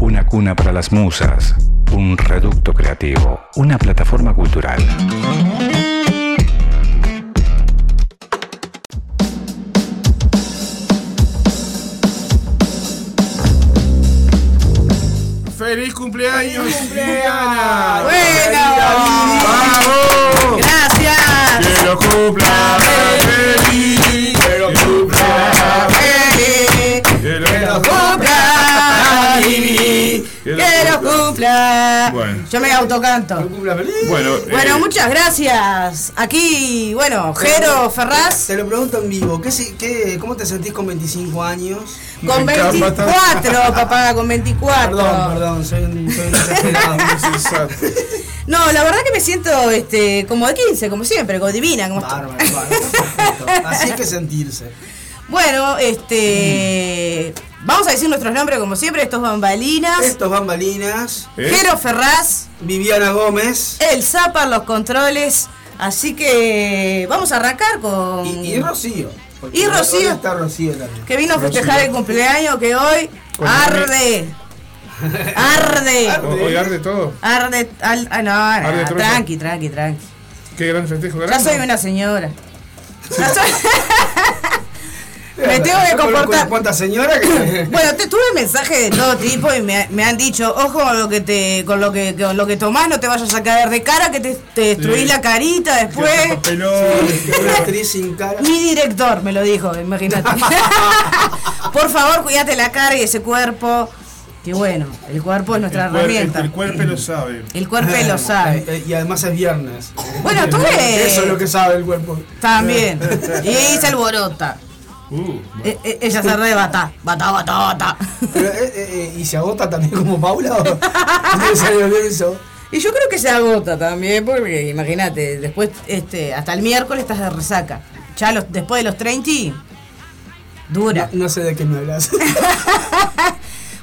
una cuna para las musas, un reducto creativo, una plataforma cultural. ¡Feliz cumpleaños! ¡Feliz cumpleaños! ¡Bueno! ¡Vamos! Gracias. ¡Que lo cumpla feliz! Cumpla. Bueno. Yo me autocanto. Bueno, Bueno, eh, muchas gracias. Aquí, bueno, Jero Ferraz, Te lo pregunto en vivo, ¿qué, qué, ¿cómo te sentís con 25 años? con Me encanta. 24, papá, con 24. Perdón, perdón, soy un, soy un. No, la verdad que me siento este, como de 15, como siempre, como divina, como. Bárbaro. Así hay que sentirse. Bueno, este. Vamos a decir nuestros nombres como siempre, estos bambalinas. Estos bambalinas, ¿Eh? Jero Ferraz, Viviana Gómez el Zapa, los controles. Así que vamos a arrancar con. y, y Rocío. Y Rocío. está Rocío también. que vino a festejar el cumpleaños que hoy Con arde. Arde. Arde. ¿Hoy arde todo? Arde. al- ah, no, Arde tranqui, tranqui, tranqui. ¿Qué gran festejo Ya grande? soy una señora. Ya soy- Me tengo que comportar. unas cuantas señoras que... Bueno, te tuve mensajes de todo tipo y me, me han dicho, ojo con lo que te, con lo que, con lo que tomás, no te vayas a caer de cara, que te, te destruís Sí. la carita después. Papelón. Una actriz sin cara. Mi director me lo dijo, imagínate. Por favor, cuídate la cara y ese cuerpo. Que bueno, el cuerpo es nuestra El herramienta. El, el cuerpo lo sabe. El cuerpo lo sabe. Eh, Y además es viernes. Bueno, tuve- Eso es lo que sabe el cuerpo. También. Y se alborota. Uh, E- e- ella se arrebata. Bata, bata, bata. Pero, eh, eh, eh, ¿Y se agota también como Paula? ¿O no le salió bien eso? Y yo creo que se agota también, porque imagínate, después, este, hasta el miércoles estás de resaca. Ya los, después de los 30, dura. No, no sé de qué me hablas.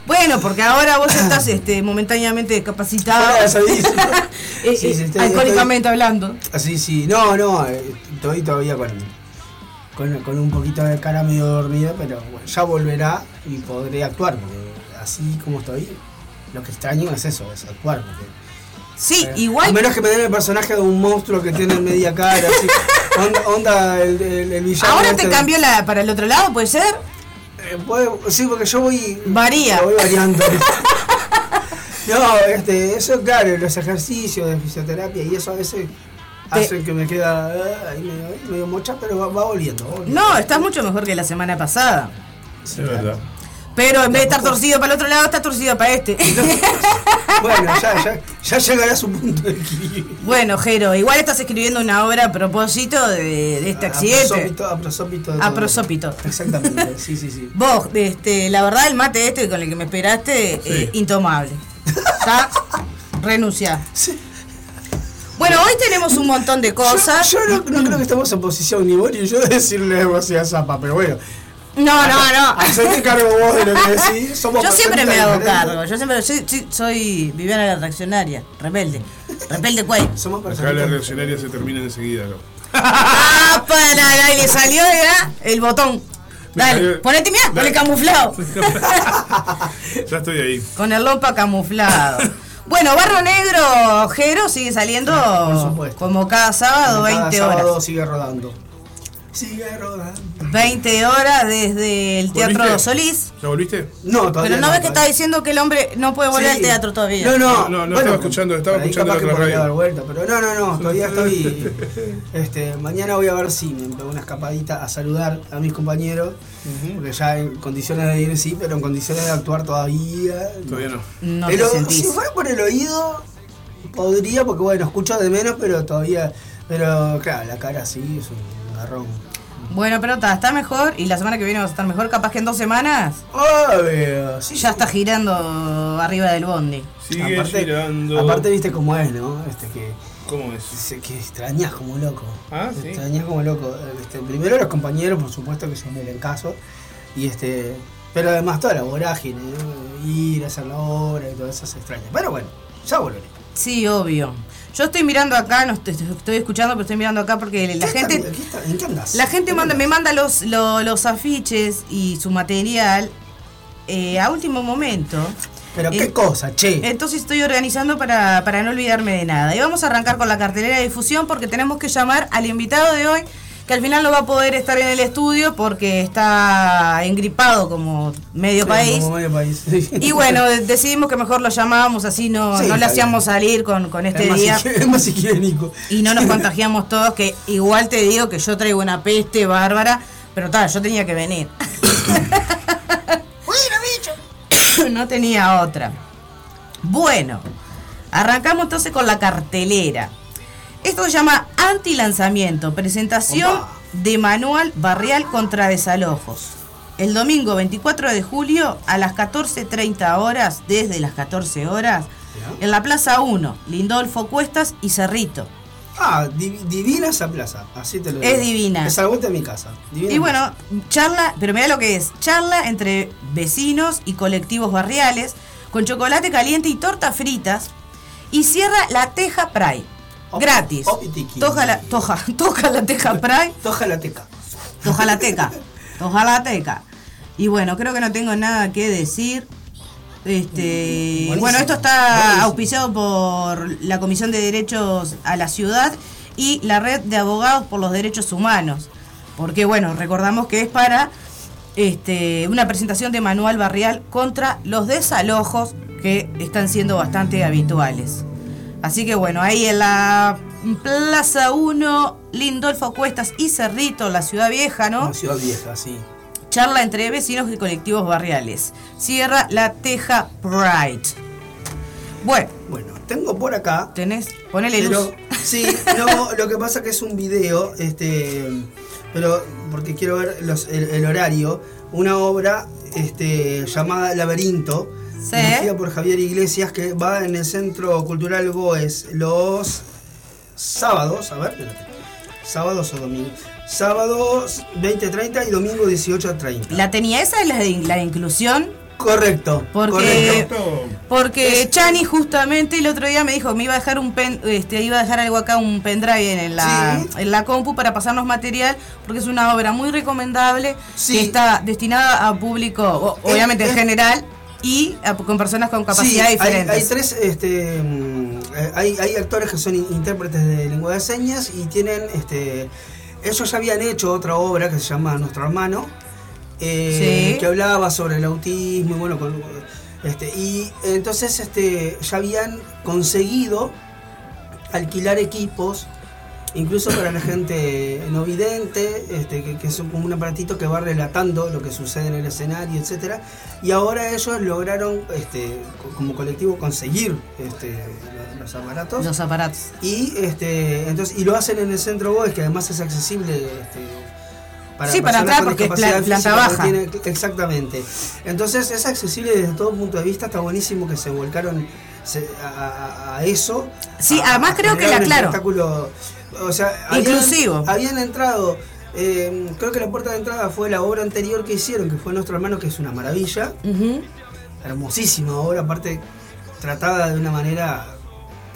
Bueno, porque ahora vos estás este, momentáneamente. Eh, eh, estoy- alcohólicamente hablando. Así sí, no, no, eh, estoy todavía con, con, con un poquito de cara medio dormida, pero bueno, ya volverá y podré actuar, porque así como estoy, lo que extraño es eso, es actuar. Porque, Sí, eh, igual. A menos que me den el personaje de un monstruo que tiene media cara, así, onda, onda el, el, el villano. Ahora este. te cambió la, para el otro lado, ¿puede ser? Eh, puede- sí, porque yo voy. Varía. Voy variando. no, este, eso claro, los ejercicios de fisioterapia y eso a veces hacen que me queda eh, ahí medio, medio mocha, pero va, va volviendo. volviendo. No, estás mucho mejor que la semana pasada. es verdad. Pero en vez de estar torcido para el otro lado, está torcido para este. Bueno, ya, ya, ya llegará a su punto de equilibrio. bueno, Jero, igual estás escribiendo una obra a propósito de, de este A accidente. prosópito, a prosópito. de A prosópito. Exactamente, sí, sí, sí. Vos, este, la verdad, el mate este con el que me esperaste, Sí. eh, intomable. ¿Está? Renuncia. Sí. Bueno, hoy tenemos un montón de cosas. Yo, yo no, no creo que estemos en posición ni vos ni yo de decirle algo así a Zapa, pero bueno. No, no, no. Hacerte cargo vos de lo que decís. Somos Yo siempre me hago cargo. Yo siempre soy, soy, soy Viviana la reaccionaria, rebelde. Rebelde cuál. Somos Acá la reaccionaria se termina enseguida. ¿no? ¡Ah, para! Y le salió ya el botón. Dale, ponete, mira, con el camuflado. Ya estoy ahí. Con el lompa camuflado. Bueno, Barro Negro, Jero, sigue saliendo Por como cada sábado, Cada 20 sábado horas. sigue rodando. Sigue rodando. 20 horas desde el Teatro ¿Volviste? Solís. ¿Ya volviste? No, todavía Pero no ves que todavía. diciendo que el hombre no puede volver Sí. al teatro todavía. No, no, No, no, estaba escuchando, estaba escuchando capaz la que otra podría radio. dar vuelta, pero no, no, no, todavía estoy. Este, mañana voy a ver si me pego una escapadita a saludar a mis compañeros, porque ya en condiciones de ir sí, pero en condiciones de actuar todavía. Todavía no. No pero si fuera por el oído, podría, porque bueno, escucho de menos, pero todavía. Pero claro, la cara sí es un garrón. Bueno, pero está, está mejor y la semana que viene vas a estar mejor. Capaz que en dos semanas Obvio, sí, ya sí. está girando arriba del bondi. Sigue aparte, girando. aparte viste cómo es, ¿no? Este que, ¿Cómo es? se- que extrañas como loco. Ah, sí. Extrañas como loco. Este, primero los compañeros, por supuesto, que son el caso. Y este. Pero además toda la vorágine, ¿no? ir a hacer la obra y todo eso se extraña. Pero bueno, ya volveré. Sí, obvio. Yo estoy mirando acá, no estoy, estoy escuchando, pero estoy mirando acá porque la ¿Qué gente... está- qué está- ¿En qué andas? La gente ¿En qué manda, me manda los, lo- los afiches y su material eh, a último momento. Pero qué Eh, cosa, che. Entonces estoy organizando para, para no olvidarme de nada. Y vamos a arrancar con la cartelera de difusión porque tenemos que llamar al invitado de hoy, que al final no va a poder estar en el estudio porque está engripado como medio Sí, país. como medio país. sí. Y bueno, de- decidimos que mejor lo llamábamos, así no, Sí, no le hacíamos bien. salir con, con este es, más día. es más higiénico. Y no nos contagiamos todos, que igual te digo que yo traigo una peste bárbara, pero tal, yo tenía que venir. no tenía otra. Bueno, arrancamos entonces con la cartelera. Esto se llama anti-lanzamiento, presentación Opa. de manual barrial contra desalojos. El domingo 24 de julio a las 14.30 horas, desde las 14 horas, en la Plaza 1, Lindolfo Cuestas y Cerrito. Ah, di- divina esa plaza. Así te lo Es digo. divina. Es a la vuelta de mi casa. Divina Y bueno, charla, pero mira lo que es, charla entre vecinos y colectivos barriales, con chocolate caliente y tortas fritas, y cierra la Teja Pride. Op- Gratis. Toja la, toja, toca la Teja Pride, Toja la teca. toja la teca, toja la teca. Y bueno, creo que no tengo nada que decir. Este, Buenísimo, bueno, esto está buenísimo. auspiciado por la Comisión de Derechos a la Ciudad y la Red de Abogados por los Derechos Humanos. Porque bueno, recordamos que es para este, una presentación de manual barrial contra los desalojos que están siendo bastante habituales. Así que bueno, ahí en la Plaza 1, Lindolfo Cuestas y Cerrito, la ciudad vieja, ¿no? Una ciudad vieja, sí. Charla entre vecinos y colectivos barriales. Cierra la Teja Pride. Bueno, Bueno, tengo por acá. tenés, ponele luz. Sí, no, lo que pasa que es un video, este, pero porque quiero ver los- el, el horario, una obra este, llamada Laberinto, Sí. dirigida por Javier Iglesias, que va en el Centro Cultural Goes los sábados, a ver, sábados o domingos, sábados 20.30 y domingo 18.30. La tenía esa es la de, la de inclusión. Correcto, Porque- correcto. Porque Es- Chani justamente el otro día me dijo me iba a dejar un pen, este, iba a dejar algo acá, un pendrive en la, Sí. en la compu para pasarnos material, porque es una obra muy recomendable Sí. que está destinada a público, Es- obviamente en general, y a- con personas con capacidades Sí, hay, diferentes. hay tres, este, mm, eh, hay, hay actores que son in- intérpretes de lengua de señas y tienen, este, ellos ya habían hecho otra obra que se llama Nuestro Hermano, eh, Sí. que hablaba sobre el autismo y bueno, con- este, y entonces este, ya habían conseguido alquilar equipos incluso para la gente no vidente, este, que, que es como un aparatito que va relatando lo que sucede en el escenario, etcétera. Y ahora ellos lograron, este, co- como colectivo, conseguir este, lo- los aparatos. Los aparatos. Y este, entonces, y lo hacen en el centro Boes, que además es accesible este, Sí, para entrar porque es planta física, baja. tiene- exactamente. Entonces es accesible desde todo punto de vista, está buenísimo que se volcaron se- a, eso. Sí, a- además creo que la- claro. O sea, Inclusivo. Habían, entrado, eh, creo que la puerta de entrada fue la obra anterior que hicieron, que fue Nuestro Hermano, que es una maravilla hermosísima obra, aparte tratada de una manera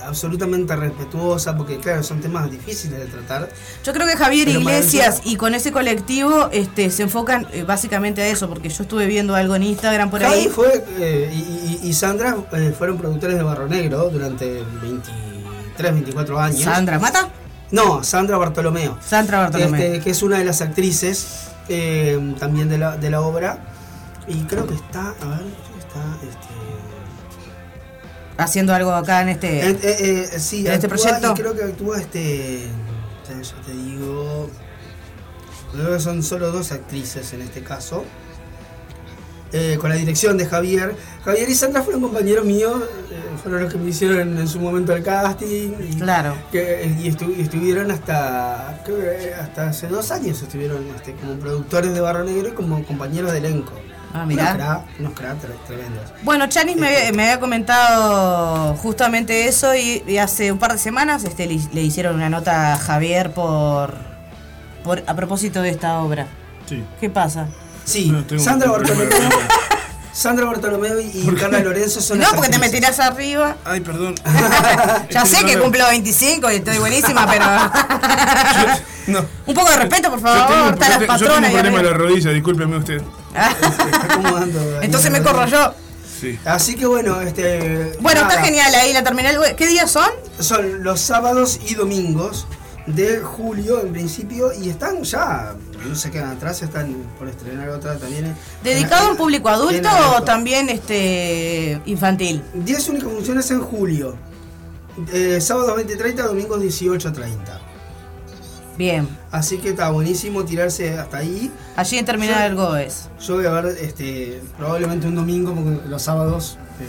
absolutamente respetuosa, porque claro, son temas difíciles de tratar. Yo creo que Javier Iglesias y con ese colectivo este, se enfocan eh, básicamente a eso, porque yo estuve viendo algo en Instagram por Javi ahí. fue, eh, y, y- y Sandra eh, fueron productores de Barro Negro durante 23, 24 años. Sandra Mata. No, Sandra Bartolomeo. Sandra Bartolomé. Este, que es una de las actrices eh, también de la, de la obra. Y creo que está, a ver, está, este, Haciendo algo acá en este. Eh, eh, sí, ¿En este proyecto? y creo que actúa este. Ya te digo. Creo que son solo dos actrices en este caso. Eh, con la dirección de Javier. Javier y Sandra fueron compañeros míos, eh, fueron los que me hicieron en su momento el casting. Y, Claro. que- y, estu- y estuvieron hasta, creo que hasta hace dos años, estuvieron este, como productores de Barro Negro y como compañeros de elenco. Ah, mirá. Unos cra, unos tremendos. Bueno, Chanis me, había- me había comentado justamente eso y, y hace un par de semanas este, le, le hicieron una nota a Javier por, por a propósito de esta obra. Sí. ¿Qué pasa? Sí, No, tengo Sandra Bartolomeo, Sandra Bartolomeo y Carla Lorenzo son No, las porque te me tirás arriba. Ay, perdón. Ya Es sé que cumplo 25 y estoy buenísima, pero... No. un poco de respeto, por Yo tengo, favor. yo Está las tengo- yo tengo patronas. un problema en la rodilla, discúlpeme usted. Está. Entonces me corro yo. Sí. Así que bueno, este. Bueno, está nada, genial ahí la terminal. ¿Qué días son? Son los sábados y domingos de julio en principio y están ya, no se quedan atrás, están por estrenar otra también. ¿Dedicado a un público adulto o también este infantil? 10 únicas funciones en julio. Eh, sábados 20.30, domingos 18.30. Bien. Así que está buenísimo tirarse hasta ahí. Allí en Terminal del Goes. Yo voy a ver este, probablemente un domingo, porque los sábados. eh,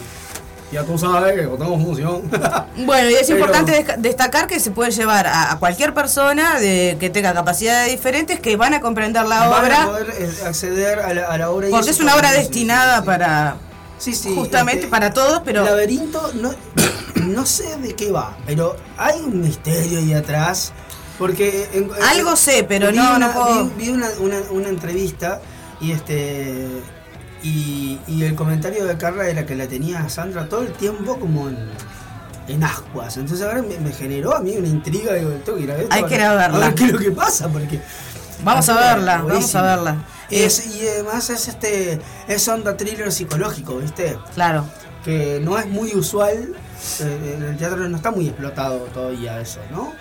ya tú sabes que contamos función. Bueno, y es Pero- importante destacar que se puede llevar a, a cualquier persona de, que tenga capacidades diferentes que van a comprender la Van a obra, poder eh, acceder a la, a la obra. porque es una obra destinada sí. para Sí, sí, justamente este, para todos, pero Laberinto, no, no sé de qué va, pero hay un misterio ahí atrás. Porque. en- en- Algo sé, pero vi no- una- no puedo- Vi, vi una, una- una entrevista y este. Y, y el comentario de Carla era que la tenía Sandra todo el tiempo como en, en ascuas. Entonces ahora me, me generó a mí una intriga. Digo, tengo que ir a ver Hay que ir a verla. ver qué es lo que pasa. Porque vamos a verla, vamos a verla. Es, y además es este. Es onda thriller psicológico, ¿viste? Claro. que no es muy usual, eh, en el teatro no está muy explotado todavía eso, ¿no?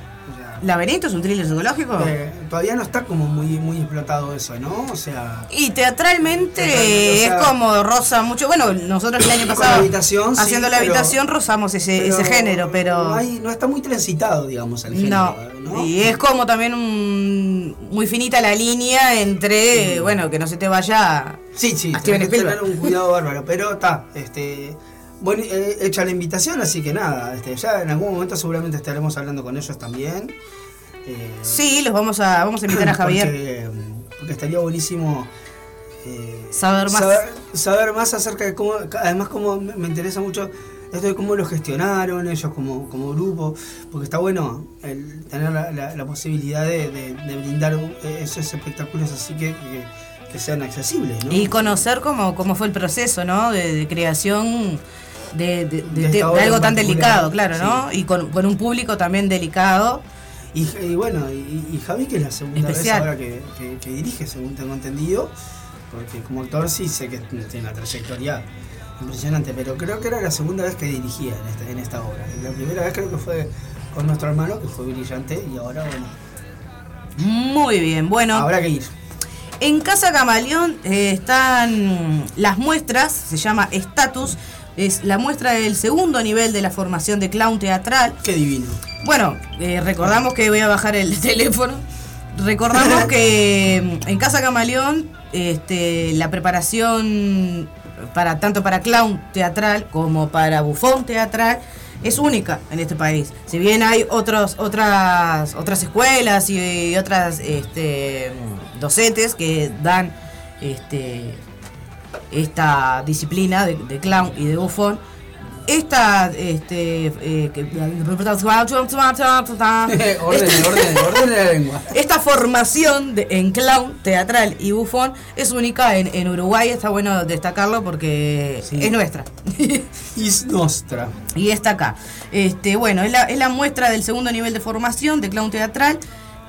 ¿Laberinto es un thriller psicológico? eh, todavía no está como muy, muy explotado eso, ¿no? O sea, Y teatralmente Teatralmente, o sea, es como rosa mucho. Bueno, nosotros el año pasado, la habitación, sí, haciendo la pero- habitación, rozamos ese, ese género, pero. No, hay- no está muy transitado, digamos, el género, ¿no? y es como también un- muy finita la línea entre, bueno, que no se te vaya... Sí, sí, tenés que tener un cuidado bárbaro, pero está, este... Bueno, eh, hecha la invitación, así que nada, este, ya en algún momento seguramente estaremos hablando con ellos también. eh, Sí, los vamos a, vamos a invitar a Javier. Porque, porque estaría buenísimo eh, Saber más. Saber, saber más acerca de cómo, además como me interesa mucho esto de cómo lo gestionaron ellos como, como grupo, porque está bueno el tener la, la- la posibilidad de, de- de brindar esos espectáculos así que, que, que sean accesibles. ¿no? Y conocer cómo, cómo fue el proceso, ¿no? De, de creación de, algo tan delicado, claro, ¿no? Y con, con un público también delicado. Y, y bueno, y, y Javi, que es la segunda Especial. vez ahora que, que- que dirige, según tengo entendido, porque como actor sí sé que tiene una trayectoria impresionante, pero creo que era la segunda vez que dirigía en esta, en esta obra. La primera vez creo que fue con nuestro hermano, que fue brillante, y ahora, bueno, Muy bien, bueno. habrá que ir. En Casa Camaleón eh, están las muestras, se llama Status, es la muestra del segundo nivel de la formación de clown teatral. Qué divino. Bueno, eh, recordamos que voy a bajar el teléfono. Recordamos que mm, en Casa Camaleón este, la preparación para tanto para clown teatral como para bufón teatral es única en este país. Si bien hay otros, otras, otras escuelas y, otras este, docentes que dan este, esta disciplina de, de clown y de bufón, esta este, eh, que- la lengua. esta formación de- en clown, teatral y bufón es única en, en Uruguay, está bueno destacarlo porque Sí. es nuestra. Is Nostra. y está acá. Este, bueno, es la, es la muestra del segundo nivel de formación de clown teatral.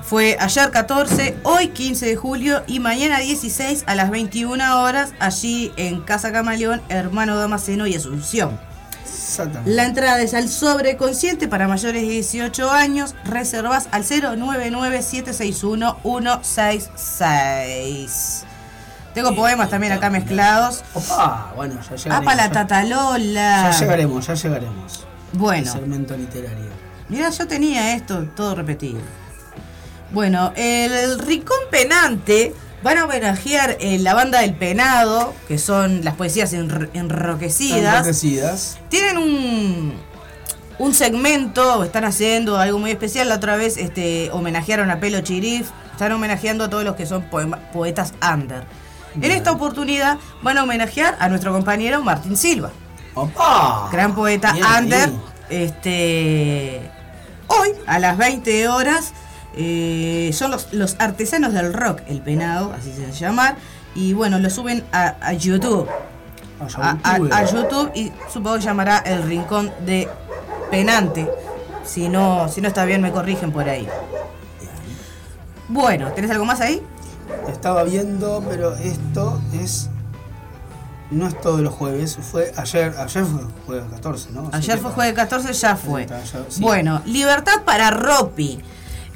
Fue ayer 14, hoy 15 de julio y mañana 16 a las 21 horas allí en Casa Camaleón, Hermano Damasceno y Asunción. Exactamente. La entrada es al sobreconsciente para mayores de 18 años. Reservas al 099-761-166. Tengo poemas también acá mezclados. Opa, bueno, ya llegaremos. ¡Apa la tatalola! Ya llegaremos, ya llegaremos. Bueno. El segmento literario. Mira, yo tenía esto todo repetido. Bueno, el Ricón Penante Van a homenajear eh, la banda del Penado, que son las poesías enr- enroquecidas. Enloquecidas. Tienen un, un segmento, están haciendo algo muy especial. La otra vez este, homenajearon a Pelo Chirif. Están homenajeando a todos los que son poetas under. En esta oportunidad van a homenajear a nuestro compañero Martín Silva, ¡Opa! gran poeta Bien under. Este, hoy, a las 20 horas, eh, son los, los artesanos del rock, el penado, así se llama. Y bueno, lo suben a, a YouTube. a, a- a YouTube y supongo que llamará el rincón de penante. Si no, si no está bien me corrigen por ahí. Bueno, ¿tenés algo más ahí? Estaba viendo, pero esto es. No es todos los jueves, fue ayer, ayer fue jueves 14, ¿no? Ayer fue jueves 14, ya fue. Bueno, Libertad para Ropi.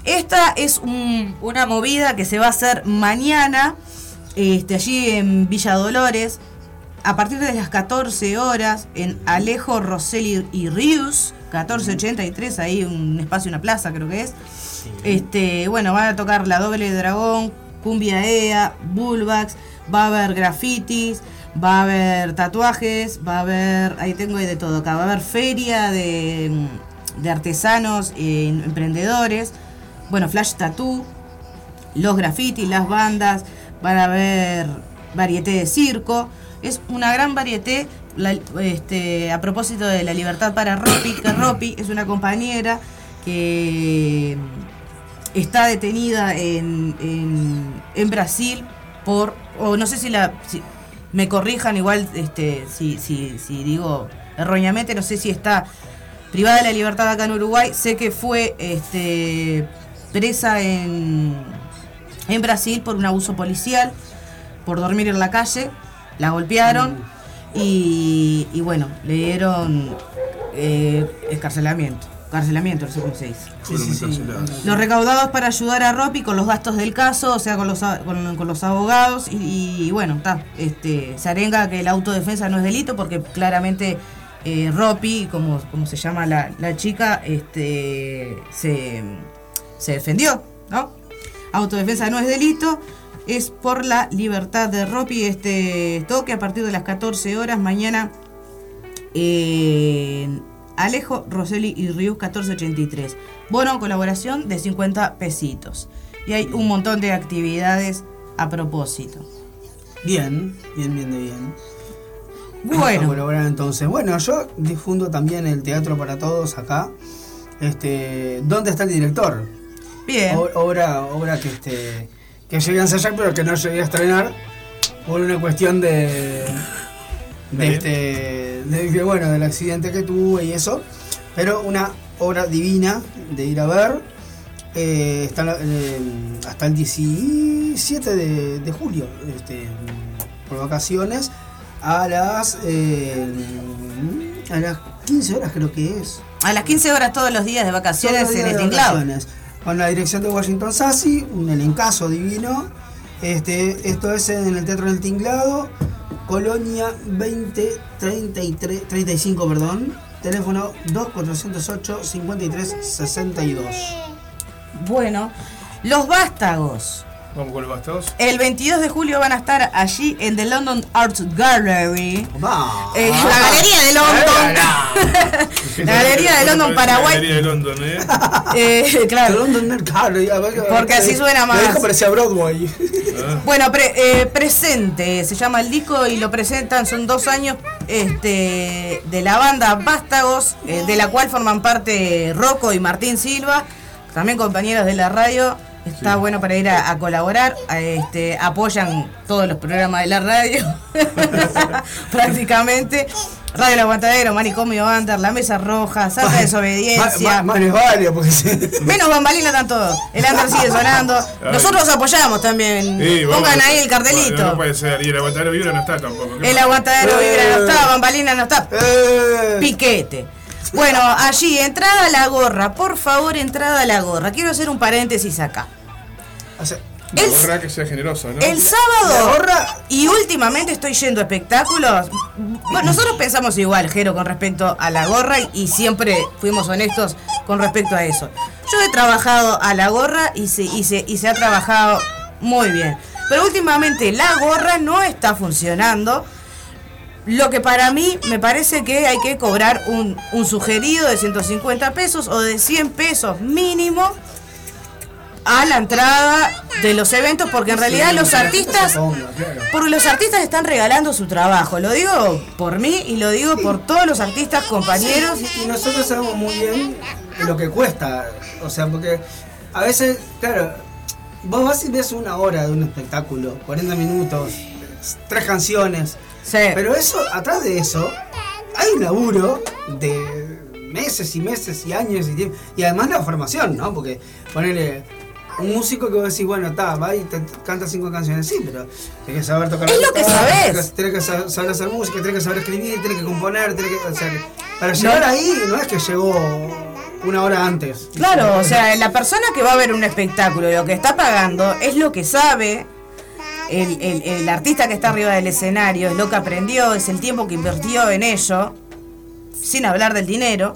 Esta es un- una movida que se va a hacer mañana, este, allí en Villa Dolores, a partir de las 14 horas, en Alejo, Rosselli y Rius, 1483, ahí un espacio, una plaza creo que es. Este, bueno, van a tocar La Doble Dragón, Cumbia EA, Bullbacks, va a haber grafitis, va a haber tatuajes, va a haber, ahí tengo de todo acá, va a haber feria de, de artesanos e emprendedores, bueno, flash tattoo, los grafitis, las bandas, van a haber varieté de circo, es una gran varieté, la- este, a propósito de la libertad para Ropi, que Ropi es una compañera que está detenida en, en, en Brasil por, o no sé si la, si- me corrijan igual, este, si, si, si digo erróneamente, no sé si está privada de la libertad acá en Uruguay, sé que fue este, presa en, en Brasil por un abuso policial, por dormir en la calle, la golpearon y, y bueno, le dieron eh, escarcelamiento, carcelamiento, no sé cómo se dice. Sí, sí, sí. Los recaudados para ayudar a Ropi con los gastos del caso, o sea, con los, a- con, con los abogados. Y, y bueno, está. Este, se arenga que la autodefensa no es delito porque claramente eh, Ropi, como, como se llama la, la chica, este, se, se defendió, ¿no? Autodefensa no es delito. Es por la libertad de Ropi este toque a partir de las 14 horas mañana en Alejo, Roseli y Rius 1483. Bono colaboración de 50 pesitos. Y hay un montón de actividades a propósito. Bien, bien, bien, de bien. A Bueno, colaborar entonces. Bueno, yo difundo también el Teatro para Todos acá. Este, ¿Dónde está el director? Bien. O- obra, obra que este que llegué a ensayar pero que no llegué a estrenar por una cuestión de de Bien. este de, de, bueno del accidente que tuve y eso pero una obra divina de ir a ver eh, eh, hasta el 17 de, de julio este, por vacaciones a las eh, a las 15 horas creo que es A las 15 horas todos los días de vacaciones en el. Con la dirección de Washington Sassi, un elencazo divino. Este, esto es en el Teatro del Tinglado, Colonia 2033, 35, perdón. Teléfono 2408 53 62. Bueno, los vástagos. Vamos con los bastados. El 22 de julio van a estar allí en the London Arts Gallery. Va. Eh, la Galería de London. La Galería de London, Paraguay. La Galería de London, ¿eh? Eh, claro. London Gallery, Porque así suena más. Me dijo parecía Broadway. Ah, Bueno, pre- eh, presente, se llama el disco y lo presentan, son dos años este, de la banda Vástagos, eh, de la cual forman parte Rocco y Martín Silva, también compañeros de la radio. Está bueno para ir a, a colaborar, a, este, apoyan todos los programas de la radio, prácticamente. Radio El Aguantadero, Manicomio Under, La Mesa Roja, Santa Desobediencia. Más porque se- Menos bambalina están todos. El under sigue sonando. Nosotros apoyamos también. sí. Pongan ahí el cartelito. no puede ser. Y el aguantadero vibra no está tampoco. ¿Qué El aguantadero Eh. vibra no está, bambalina no está. Eh, Piquete. Bueno, allí, entrada a la gorra. Por favor, entrada a la gorra. Quiero hacer un paréntesis acá. o sea, La El- gorra que sea generosa, ¿no? El La sábado. gorra- Y últimamente estoy yendo a espectáculos. Bueno, nosotros pensamos igual, Jero, con respecto a la gorra y siempre fuimos honestos con respecto a eso. Yo he trabajado a la gorra y se, y se, y se ha trabajado muy bien. Pero últimamente la gorra no está funcionando. Lo que para mí me parece que hay que cobrar un, un sugerido de 150 pesos o de 100 pesos mínimo a la entrada de los eventos porque en realidad los artistas porque los artistas están regalando su trabajo lo digo por mí y lo digo por todos los artistas compañeros Y nosotros sabemos muy bien lo que cuesta. O sea, porque a veces, claro, vos vas y ves una hora de un espectáculo, 40 minutos, tres canciones. Sí. Pero eso, atrás de eso, hay un laburo de meses y meses y años y tiempo. Y además la formación, ¿no? Porque ponele un músico que vos decís, bueno, está, va y te canta cinco canciones, sí, pero tenés que saber tocar Es lo que sabés. tenés que- Tenés que sa- saber hacer música, tenés que saber escribir, tenés que componer, tenés que. O sea, para llegar ahí no es que llegó una hora antes. Claro, o sea, la persona que va a ver un espectáculo y lo que está pagando es lo que sabe. El, el- el artista que está arriba del escenario es lo que aprendió, es el tiempo que invirtió en ello, sin hablar del dinero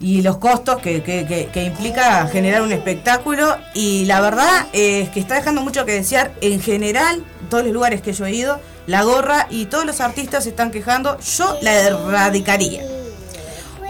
y los costos que, que- que- que implica generar un espectáculo. Y la verdad es que está dejando mucho que desear en general, todos los lugares que yo he ido, la gorra y todos los artistas se están quejando, yo la erradicaría.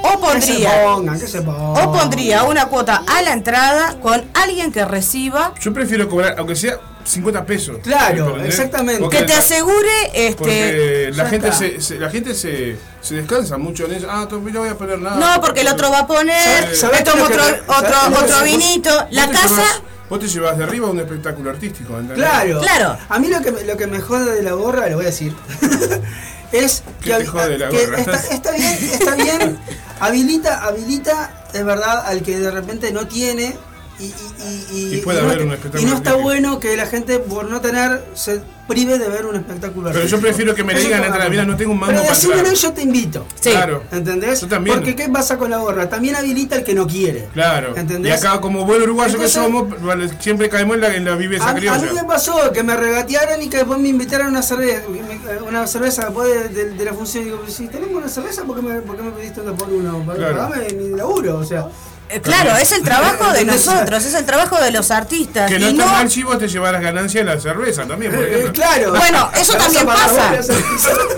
O Que se pondría pongan, que se pongan. o pondría una cuota a la entrada con alguien que reciba Yo prefiero cobrar, aunque sea 50 pesos. Claro, exactamente. Porque que te la- asegure Porque este la gente, se, se- la gente se, se descansa mucho en eso. Ah, no voy a poner nada. no porque el otro va a poner ¿Sabes- sabes me tomo otro sabes otro vinito la Vos te casa llevas- vos te llevas de arriba un espectáculo artístico, ¿entendés? Claro. Claro. A mí lo que, me- lo que me jode de la gorra, lo voy a decir, es ¿Qué que, te jode la que gorra? está, está bien, está bien, habilita, habilita, es verdad, al que de repente no tiene y, y, y, Y puede no haber te- un espectáculo y no está bueno que la gente por no tener se prive de ver un espectáculo Pero yo prefiero que me Eso digan está en la mira, no tengo un mango Pero para decímelo entrar. y yo te invito. Sí. Claro. ¿Entendés? Yo también. Porque ¿qué pasa con la gorra? También habilita el que no quiere. Claro. ¿Entendés? Y acá, como buen uruguayo Entonces- que somos, vale, siempre caemos en la, en la viveza A, a mí me criolla. pasó que me regatearon y que después me invitaron a una cerveza, una cerveza después de, de- de la función. Y digo, si tenemos una cerveza, ¿por qué me, por qué me pediste una por uno? Para Claro. Pagame mi laburo, o sea. Eh, claro es el trabajo de nosotros es el trabajo de los artistas Que no está no mal si vos te llevas las ganancias de la cerveza también, por Eh, ejemplo. claro. bueno, eso también pasa.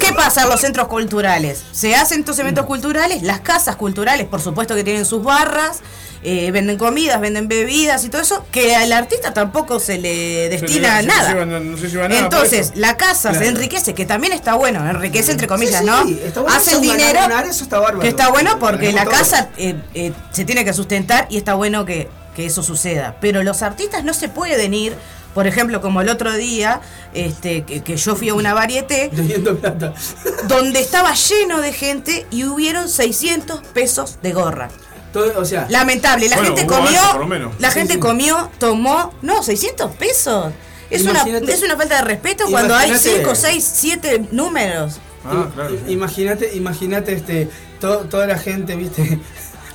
¿Qué pasa en los centros culturales? Se hacen estos eventos culturales, las casas culturales, por supuesto que tienen sus barras, eh, venden comidas, venden bebidas y todo eso, que al artista tampoco se le destina Se le- nada. se lleva- no se lleva nada Entonces, la casa se enriquece, que también está bueno, enriquece entre comillas, Sí, ¿no? sí, está bueno Hace el eso, ganar, dinero, ganar, eso está bárbaro. que está bueno porque la casa eh, eh, se tiene que sustentar y está bueno que, que eso suceda. Pero los artistas no se pueden ir, por ejemplo, como el otro día, este, que, que yo fui a una varieté, donde estaba lleno de gente y hubieron 600 pesos de gorra. Todo, o sea, Lamentable, la Bueno, gente comió, algo, por lo menos. la Sí, gente sí. comió, tomó, no, 600 pesos. Es una, Imagínate- es una falta de respeto cuando hay imagínate- 5, 6, 7 números. Ah, claro. imagínate, imagínate este, to- toda la gente, viste.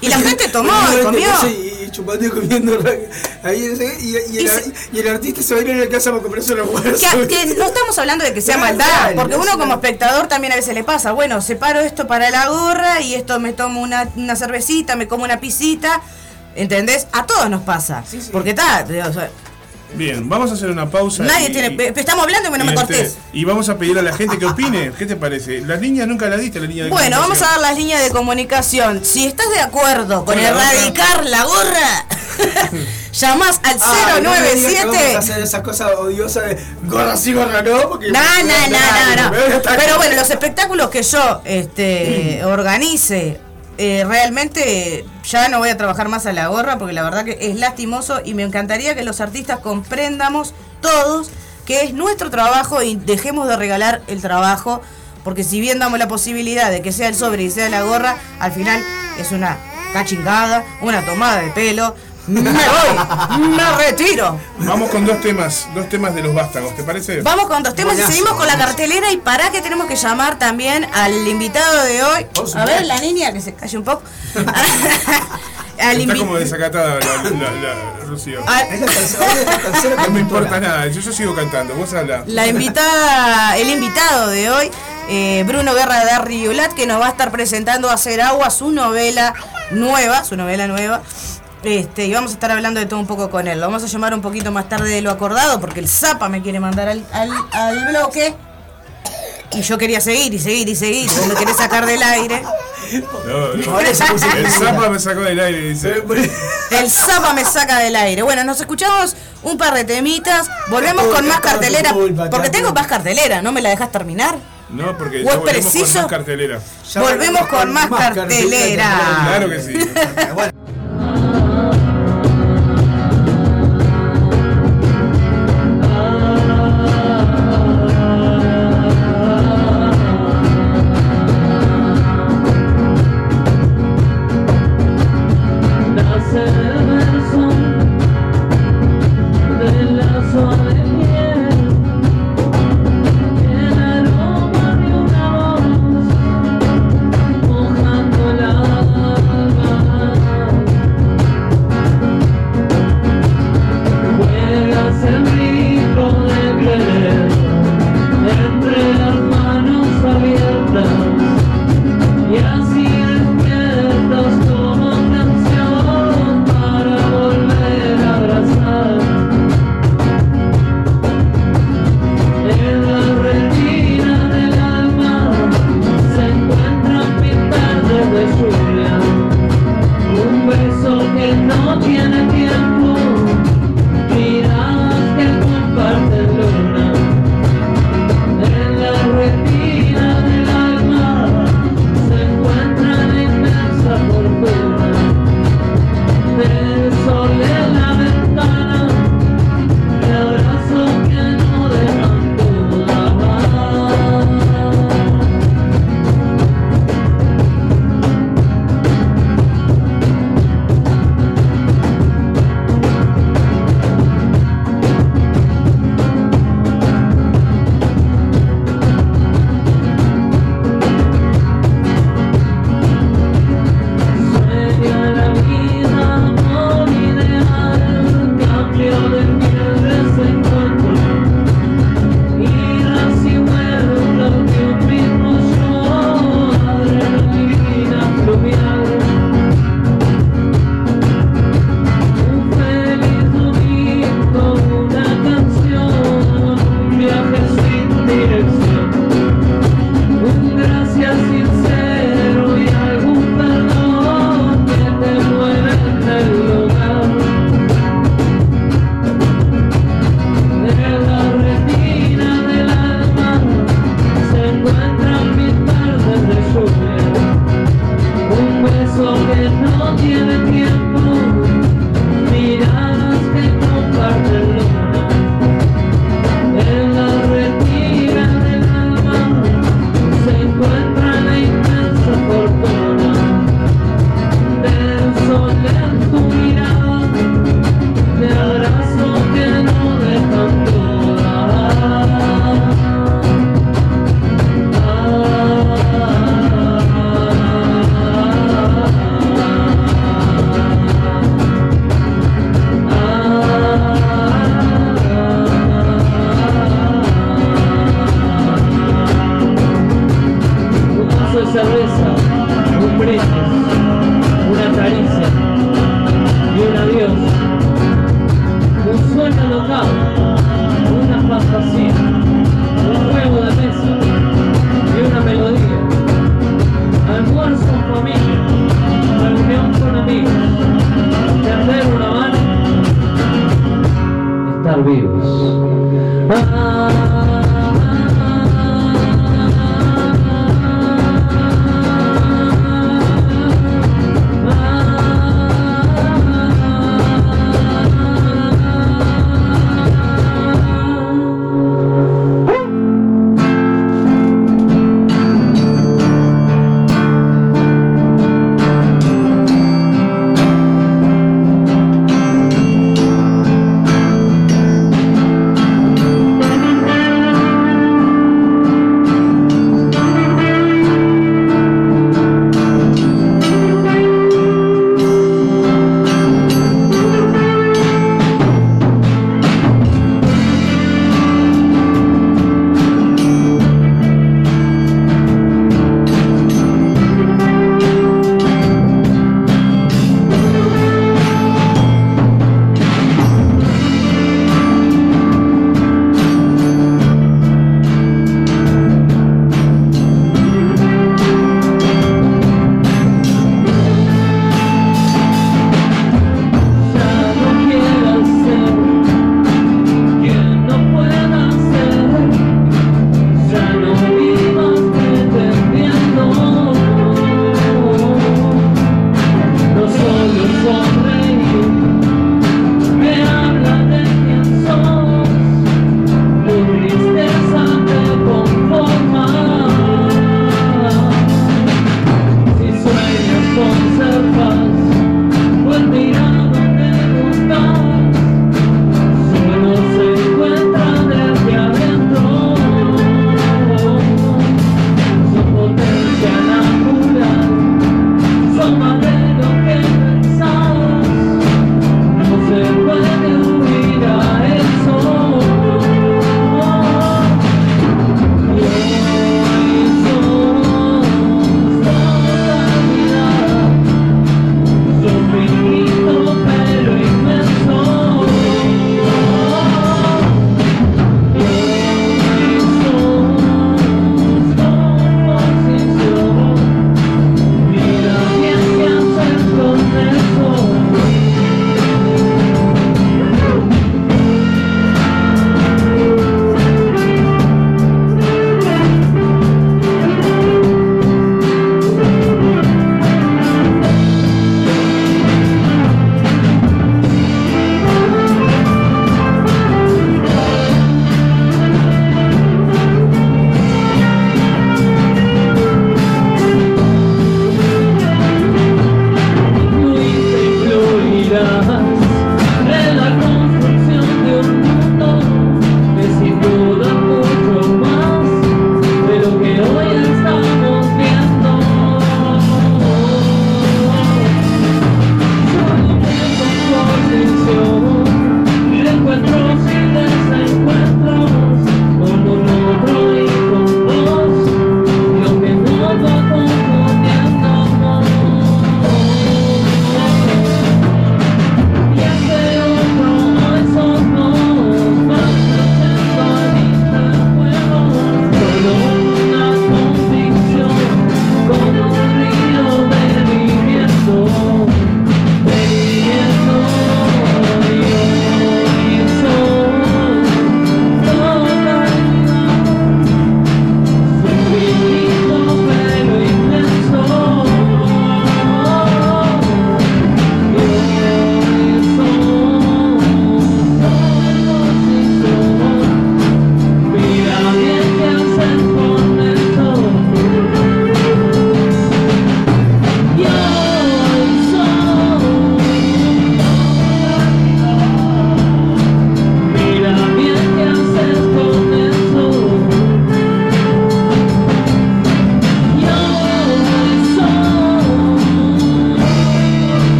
Y la gente tomó y comió. Y chupando y comiendo. Ahí, y, y el, y el artista se va a ir a la casa para comprarse huevos. Que, que no estamos hablando de que sea maldad, porque uno como espectador también a veces le pasa, bueno, separo esto para la gorra y esto me tomo una, una cervecita, me como una pisita, ¿entendés? A todos nos pasa, Sí, sí. porque está, Bien, vamos a hacer una pausa. nadie y- tiene, pe- estamos hablando y no me este, cortés. y vamos a pedir a la gente que opine. ¿Qué te parece? Las líneas nunca las diste, la línea de Bueno, vamos a dar las líneas de comunicación. Si estás de acuerdo con erradicar la gorra, llamás al Ah, no me 097. hacer esas cosas odiosas de gorra sí, gorra no, porque... No, no, no, no, no. Pero bueno, los espectáculos que yo este, organice, eh, realmente ya no voy a trabajar más a la gorra porque la verdad que es lastimoso y me encantaría que los artistas comprendamos todos que es nuestro trabajo y dejemos de regalar el trabajo porque si bien damos la posibilidad de que sea el sobre y sea la gorra, al final es una cachingada, una tomada de pelo. Me voy, me retiro. Vamos con dos temas, dos temas de los vástagos, ¿te parece? Vamos con dos temas Buenazo, y seguimos con la cartelera y para que tenemos que llamar también al invitado de hoy. A ver, la niña que se calle un poco. al Está como desacatada la, la, la- la es tercera No me importa nada, yo, yo sigo cantando, vos habla. la invitada, el invitado de hoy, eh, Bruno Guerra de Arriolat, que nos va a estar presentando a hacer agua su novela nueva, su novela nueva. Este, y vamos a estar hablando de todo un poco con él. Lo vamos a llamar un poquito más tarde de lo acordado porque el Zapa me quiere mandar al, al- al bloque. Y yo quería seguir y seguir y seguir. y Me querés sacar del aire. No, no. El Zapa me sacó del aire, dice. El Zapa me saca del aire. Bueno, nos escuchamos un par de temitas. Volvemos con más cartelera. Porque tengo más cartelera, ¿no me la dejas terminar? No, porque ¿O ya volvemos preciso? con más cartelera. Ya Volvemos con más cartelera. Claro que sí.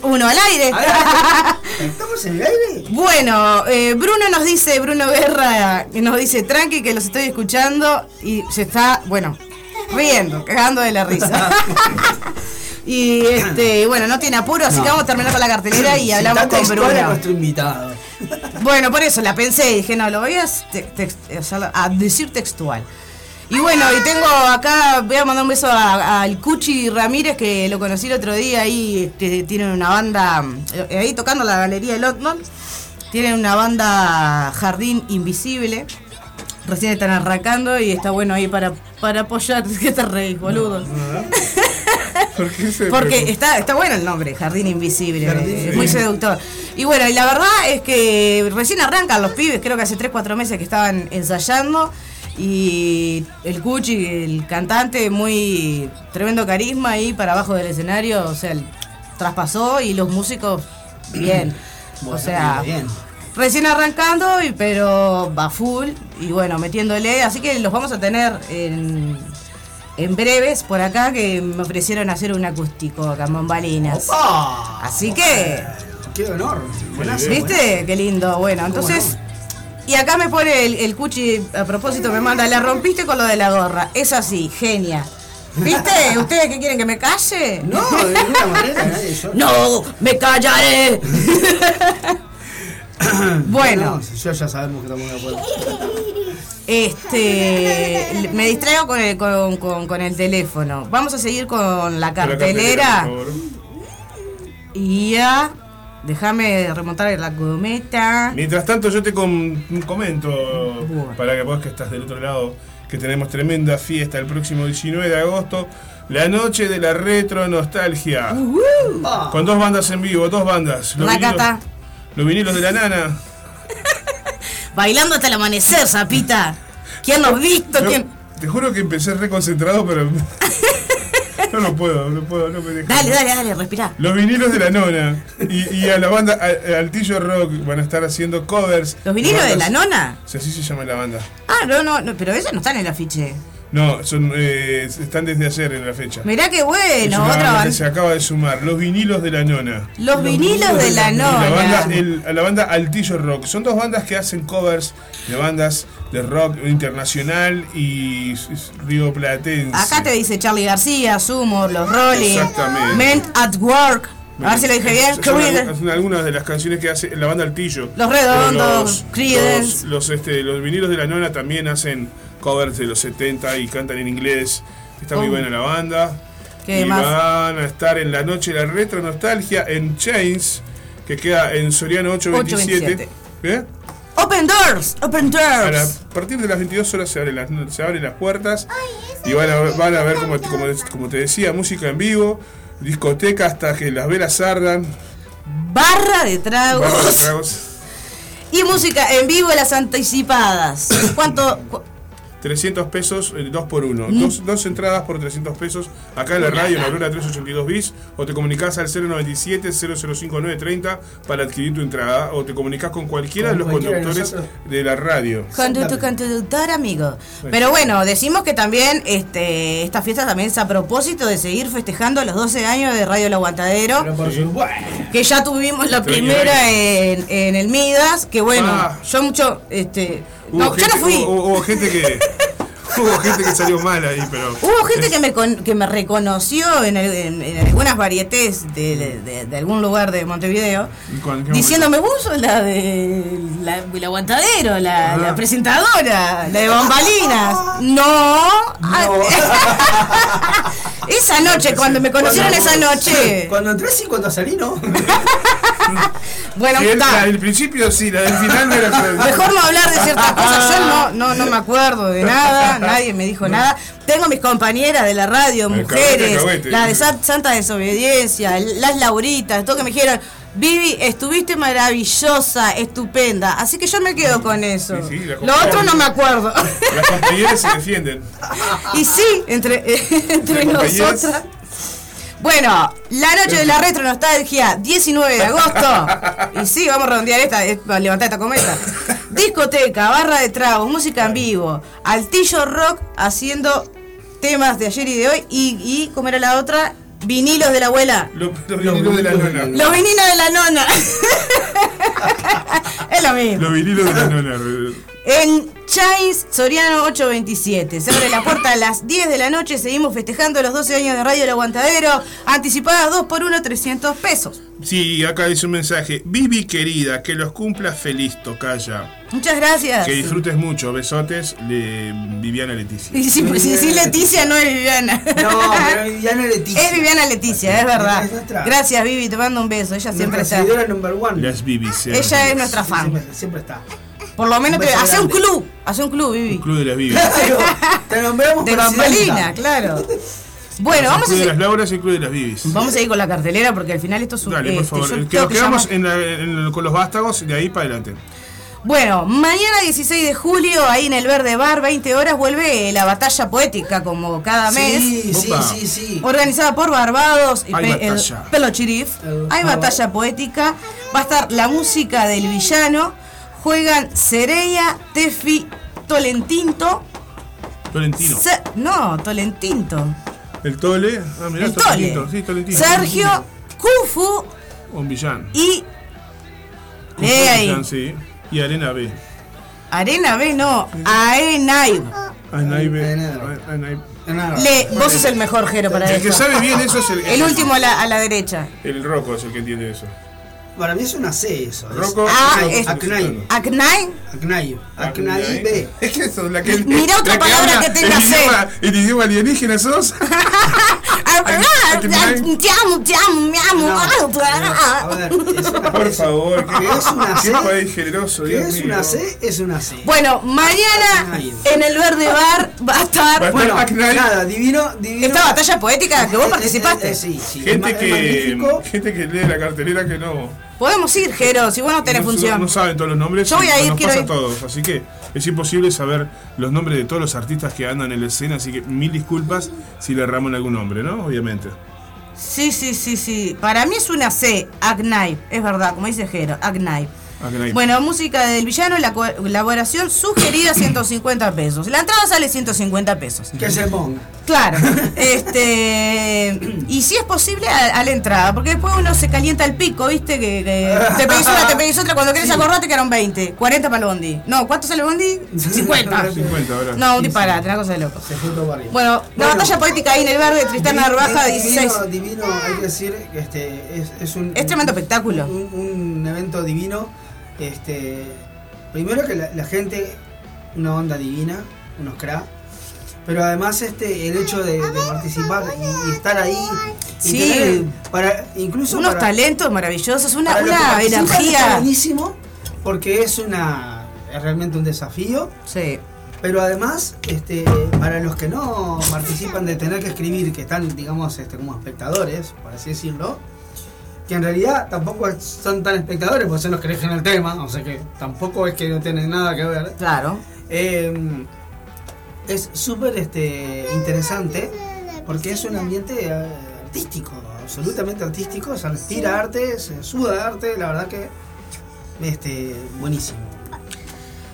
3, 2, 1 al aire. ¿Estamos en el aire? Bueno, eh, Bruno nos dice, Bruno Guerra, que nos dice, tranqui, que los estoy escuchando y se está, bueno, riendo, cagando de la risa. y este, bueno, no tiene apuro, así No. que vamos a terminar con la cartelera y hablamos con Bruno. nuestro invitado. Bueno, por eso la pensé y dije, no, lo voy te- a decir textual. Y bueno, y tengo acá, voy a mandar un beso al Cuchi Ramírez, que lo conocí el otro día, ahí tienen una banda, eh, ahí tocando la galería de Lotman, tienen una banda Jardín Invisible, recién están arrancando y está bueno ahí para, para apoyar, ¿qué te reís, boludo? ¿Por qué se Porque está, está bueno el nombre, Jardín Invisible, Jardín es muy seductor. Y bueno, y la verdad es que recién arrancan los pibes, creo que hace 3-4 meses que estaban ensayando. Y el Cuchi, el cantante, muy tremendo carisma ahí para abajo del escenario, o sea, el- traspasó y los músicos, bien. o Bueno, sea, bien. recién arrancando, y, pero va full y bueno, metiéndole. Así que los vamos a tener en, en breves por acá que me ofrecieron hacer un acústico acá en. Así que, ¡Qué honor! Buenazo, ¿viste? Qué lindo. Bueno, entonces. Y acá me pone el, el Cuchi, a propósito, me manda, la rompiste con lo de la gorra. Es así, genia. ¿Viste? ¿Ustedes qué quieren que me calle? No, de ninguna manera, nadie yo. ¡No! ¡Me callaré! bueno. No, yo ya sabemos que estamos de acuerdo. Este, me distraigo con el, con, con- con el teléfono. Vamos a seguir con la cartelera. por favor. Y ya, déjame remontar la cometa. Mientras tanto, yo te com- comento, para que vos que estás del otro lado, que tenemos tremenda fiesta el próximo 19 de agosto, la noche de la retro nostalgia. Ah, Con dos bandas en vivo, dos bandas. Los vinilos, los vinilos de la nana. Bailando hasta el amanecer, zapita. ¿Quién lo ha visto? Yo- ¿Quién? te juro que empecé reconcentrado, pero no lo puedo, no puedo, no me deja. Dale, dale, dale, respirá. Los vinilos de la nona y, y a la banda a- Altillo Rock van a estar haciendo covers. ¿Los vinilos de la bandas- nona? Sí, así se llama la banda. Ah, no, no, no, pero ellos no están en el afiche. No, son, eh, están desde ayer en la fecha. Mirá qué bueno, una otra banda se acaba de sumar, Los vinilos de la nona. Los vinilos de la Y la banda, nona. el- la banda Altillo Rock. Son dos bandas que hacen covers de bandas de rock internacional y s- rioplatense. Acá te dice Charlie García, Sumo, Los Rolling, Exactamente. Men at Work. A ver si lo dije bien. Son, algunas de las canciones que hace la banda Altillo. Los Redondos, Creedence. Los, los, este, los vinilos de la nona también hacen covers de los 70 y cantan en inglés. Está muy Oh. buena la banda. ¿Qué y más? van a estar en la noche de la retro nostalgia en Chains, que queda en Soriano 827. 827. ¿Bien? Open Doors, Open Doors. a partir de las 22 horas se abren las, se abren las puertas y van a, van a ver, como, como, como te decía, música en vivo, discoteca hasta que las velas ardan, Barra de barra de tragos. tragos. Y música en vivo las anticipadas. ¿Cuánto? cu- 300 pesos, 2 por 1 Mm. dos, dos entradas por 300 pesos acá en la radio, en la Aurora 382 bis, o te comunicas al 097-005930 para adquirir tu entrada, o te comunicas con cualquiera Con de los cualquiera conductores de la radio. Con tu, conductor, amigo. Pero bueno, decimos que también este, esta fiesta también es a propósito de seguir festejando los 12 años de Radio El Aguantadero. que ya tuvimos la primera en, en el Midas, que bueno, Ah. yo mucho, este, No, yo gente, no fui. Hubo, hubo gente que. hubo gente que salió mal ahí, pero. Hubo gente que me, con- que me reconoció en, el- en- en algunas varietés de, de- de algún lugar de Montevideo, ¿Con qué diciéndome, vos sos la de la, el aguantadero, la, Ah. la presentadora, la de bombalinas. No. esa noche, cuando me conocieron Cuando- esa noche. Cuando entré sí, cuando salí no. Bueno, Sí, el- está. principio sí, la del final no era. Mejor no hablar de ciertas cosas. Yo no, no, no me acuerdo de nada, nadie me dijo nada. Tengo mis compañeras de la radio, El mujeres, cahuete, cahuete. la de Sa- Santa Desobediencia, las Lauritas, todo que me dijeron, Vivi, estuviste maravillosa, estupenda. Así que yo me quedo con eso. Sí, sí, Lo otro no me acuerdo. Las compañeras se defienden. y sí, entre, entre Las nosotras. Bueno, la noche de la retro nostalgia, 19 de agosto. Y sí, vamos a redondear esta, para levantar esta cometa. Discoteca, barra de tragos, música en vivo, Altillo Rock haciendo temas de ayer y de hoy. Y, y ¿cómo era la otra? Vinilos de la abuela. Los, los vinilos de la nona. Los vinilos de la nona. es lo mismo. Los vinilos de la nona. En Chais Soriano 827. Se abre la puerta a las 10 de la noche. Seguimos festejando los 12 años de Radio El Aguantadero. Anticipadas 2 por 1 300 pesos. Sí, acá dice un mensaje. Vivi querida, que los cumpla feliz, tocaya. Muchas gracias. Que disfrutes mucho. Besotes, de Viviana Leticia. Si, si- si Leticia no es Viviana. No, pero Viviana Leticia. Es Viviana Leticia, es verdad. Gracias, Vivi, te mando un beso. Ella siempre Nuestra está. seguidora number one. Las sean Ella es nuestra fan. Siempre, siempre está. Por lo menos Un te hace un club. Hace un club, Vivi. Club de las Vivis. Claro, te nombramos De bambalina, claro. Bueno, vamos a, Club de se- las Lauras y el Club de las Vivis. vamos a ir con la cartelera porque al final esto es un. Dale, por este, favor. yo El que nos que quedamos en la- en- con los vástagos, de ahí para adelante. Bueno, mañana 16 de julio, ahí en el Verde Bar, 20 horas, vuelve la batalla poética como cada mes. Sí, sí, Opa. sí, sí. Organizada por Barbados y Hay Pe- el batalla. Pelo Chirif. El Hay batalla poética. Va a estar la música del villano. Juegan Sereia, Tefi, Tolentinto. Tolentino. Se- no, Tolentinto. El Tole. Ah, mirá, el Tole. Sí, Tolentino. Sergio, Kufu Un villano. y. Lee ahí. villano, sí. Y Arena B. Arena B, no. Aenaib. No, Le, vos sos el mejor Jero para El que sabe bien eso es el. El último a la, a la derecha. El Rocco es el que entiende eso. Para mí es una C eso. es Rocco. Ah, es- Acnay. Acnai. Acnayo. Acnayo B. Es que eso, la que. Mira otra la palabra que tenga el C. idioma- El idioma alienígena sos. Acnai. Te amo, te amo, me amo. No, a ver, es una Por favor, Que es una qué C. país generoso, Que es una C, es una C. Bueno, mañana en el Verde Bar va a Va a estar Bueno, Acnay. nada, divino, divino. esta batalla poética que vos participaste. sí, sí. gente que lee la cartelera que no, Podemos ir, Jero, si vos no tenés no, función. no saben todos los nombres. Yo voy a ir, nos pasa ir. a todos. Así que es imposible saber los nombres de todos los artistas que andan en la escena. Así que mil disculpas si le erramos en algún nombre, ¿no? Obviamente. Sí, sí, sí, sí. Para mí es una C, Agnai. Es verdad, como dice Jero, Agnai. Acnay. Bueno, música del villano, la co- elaboración sugerida 150 pesos. La entrada sale 150 pesos. Que se ponga. Claro, este y si es posible a, a la entrada, porque después uno se calienta el pico, ¿viste? Que, que te pedís una, te pedís otra, cuando querés acordarte que eran 20, 40 para el bondi. No, ¿cuánto sale el bondi? 50. 50 ahora. No, un disparate, una cosa de loco. Se varios. Bueno, la batalla poética ahí en el verde, Tristán Divi- Narvaja, divino, 16. Divino, hay que decir que este, es, es un. Es tremendo espectáculo. Un, un evento divino. Este, primero que la, la gente, una onda divina, unos cra. Pero además este el hecho de, de participar y, y estar ahí y Sí. tener para incluso Unos para- talentos maravillosos, una, una Está energía. buenísimo porque es una es realmente un desafío. Sí. Pero además, este, para los que no participan de tener que escribir, que están, digamos, este, como espectadores, por así decirlo, que en realidad tampoco son tan espectadores, porque son los que eligen el tema, o sea que tampoco es que no tienen nada que ver. Claro. Eh, es súper este, interesante porque es un ambiente eh, artístico, absolutamente artístico, se respira arte, se suda arte, la verdad que este, buenísimo.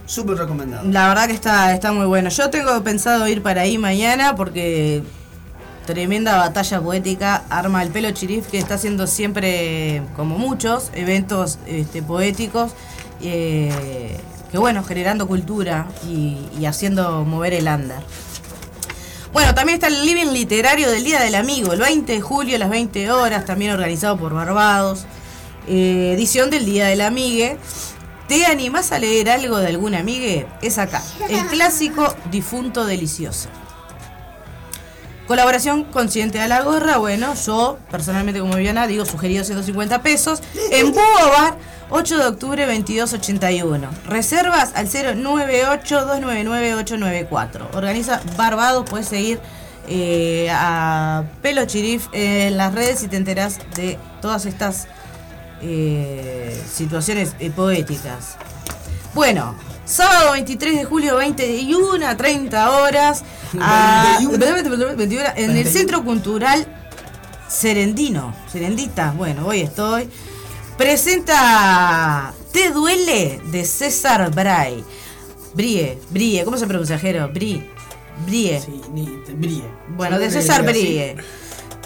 Súper recomendado. La verdad que está, está muy bueno. Yo tengo pensado ir para ahí mañana porque tremenda batalla poética arma el pelo chirif que está haciendo siempre, como muchos, eventos este, poéticos. eh, que bueno, generando cultura y, y haciendo mover el andar. Bueno, también está el living literario del Día del Amigo, el 20 de julio a las 20 horas, también organizado por Barbados. Eh, edición del Día del Amigue. ¿Te animás a leer algo de algún amigue? Es acá, el clásico difunto delicioso. Colaboración consciente a la gorra, bueno, yo personalmente como Viviana digo sugerido 150 pesos. En Búho Bar, 8 de octubre 2281. Reservas al 098-299-894. Organiza Barbados, puedes seguir eh, a Pelo Chirif en las redes y te enterás de todas estas eh, situaciones eh, poéticas. Bueno, sábado 23 de julio, 21 a 30 horas, a- 21. 21, en el Centro Cultural Serendino, Serendita, bueno, hoy estoy. Presenta Te duele de César Bray. Brie, Brie, ¿cómo se pronuncia, Jero? Brie, Brie. Sí, ni brille. Bueno, de César. Brie.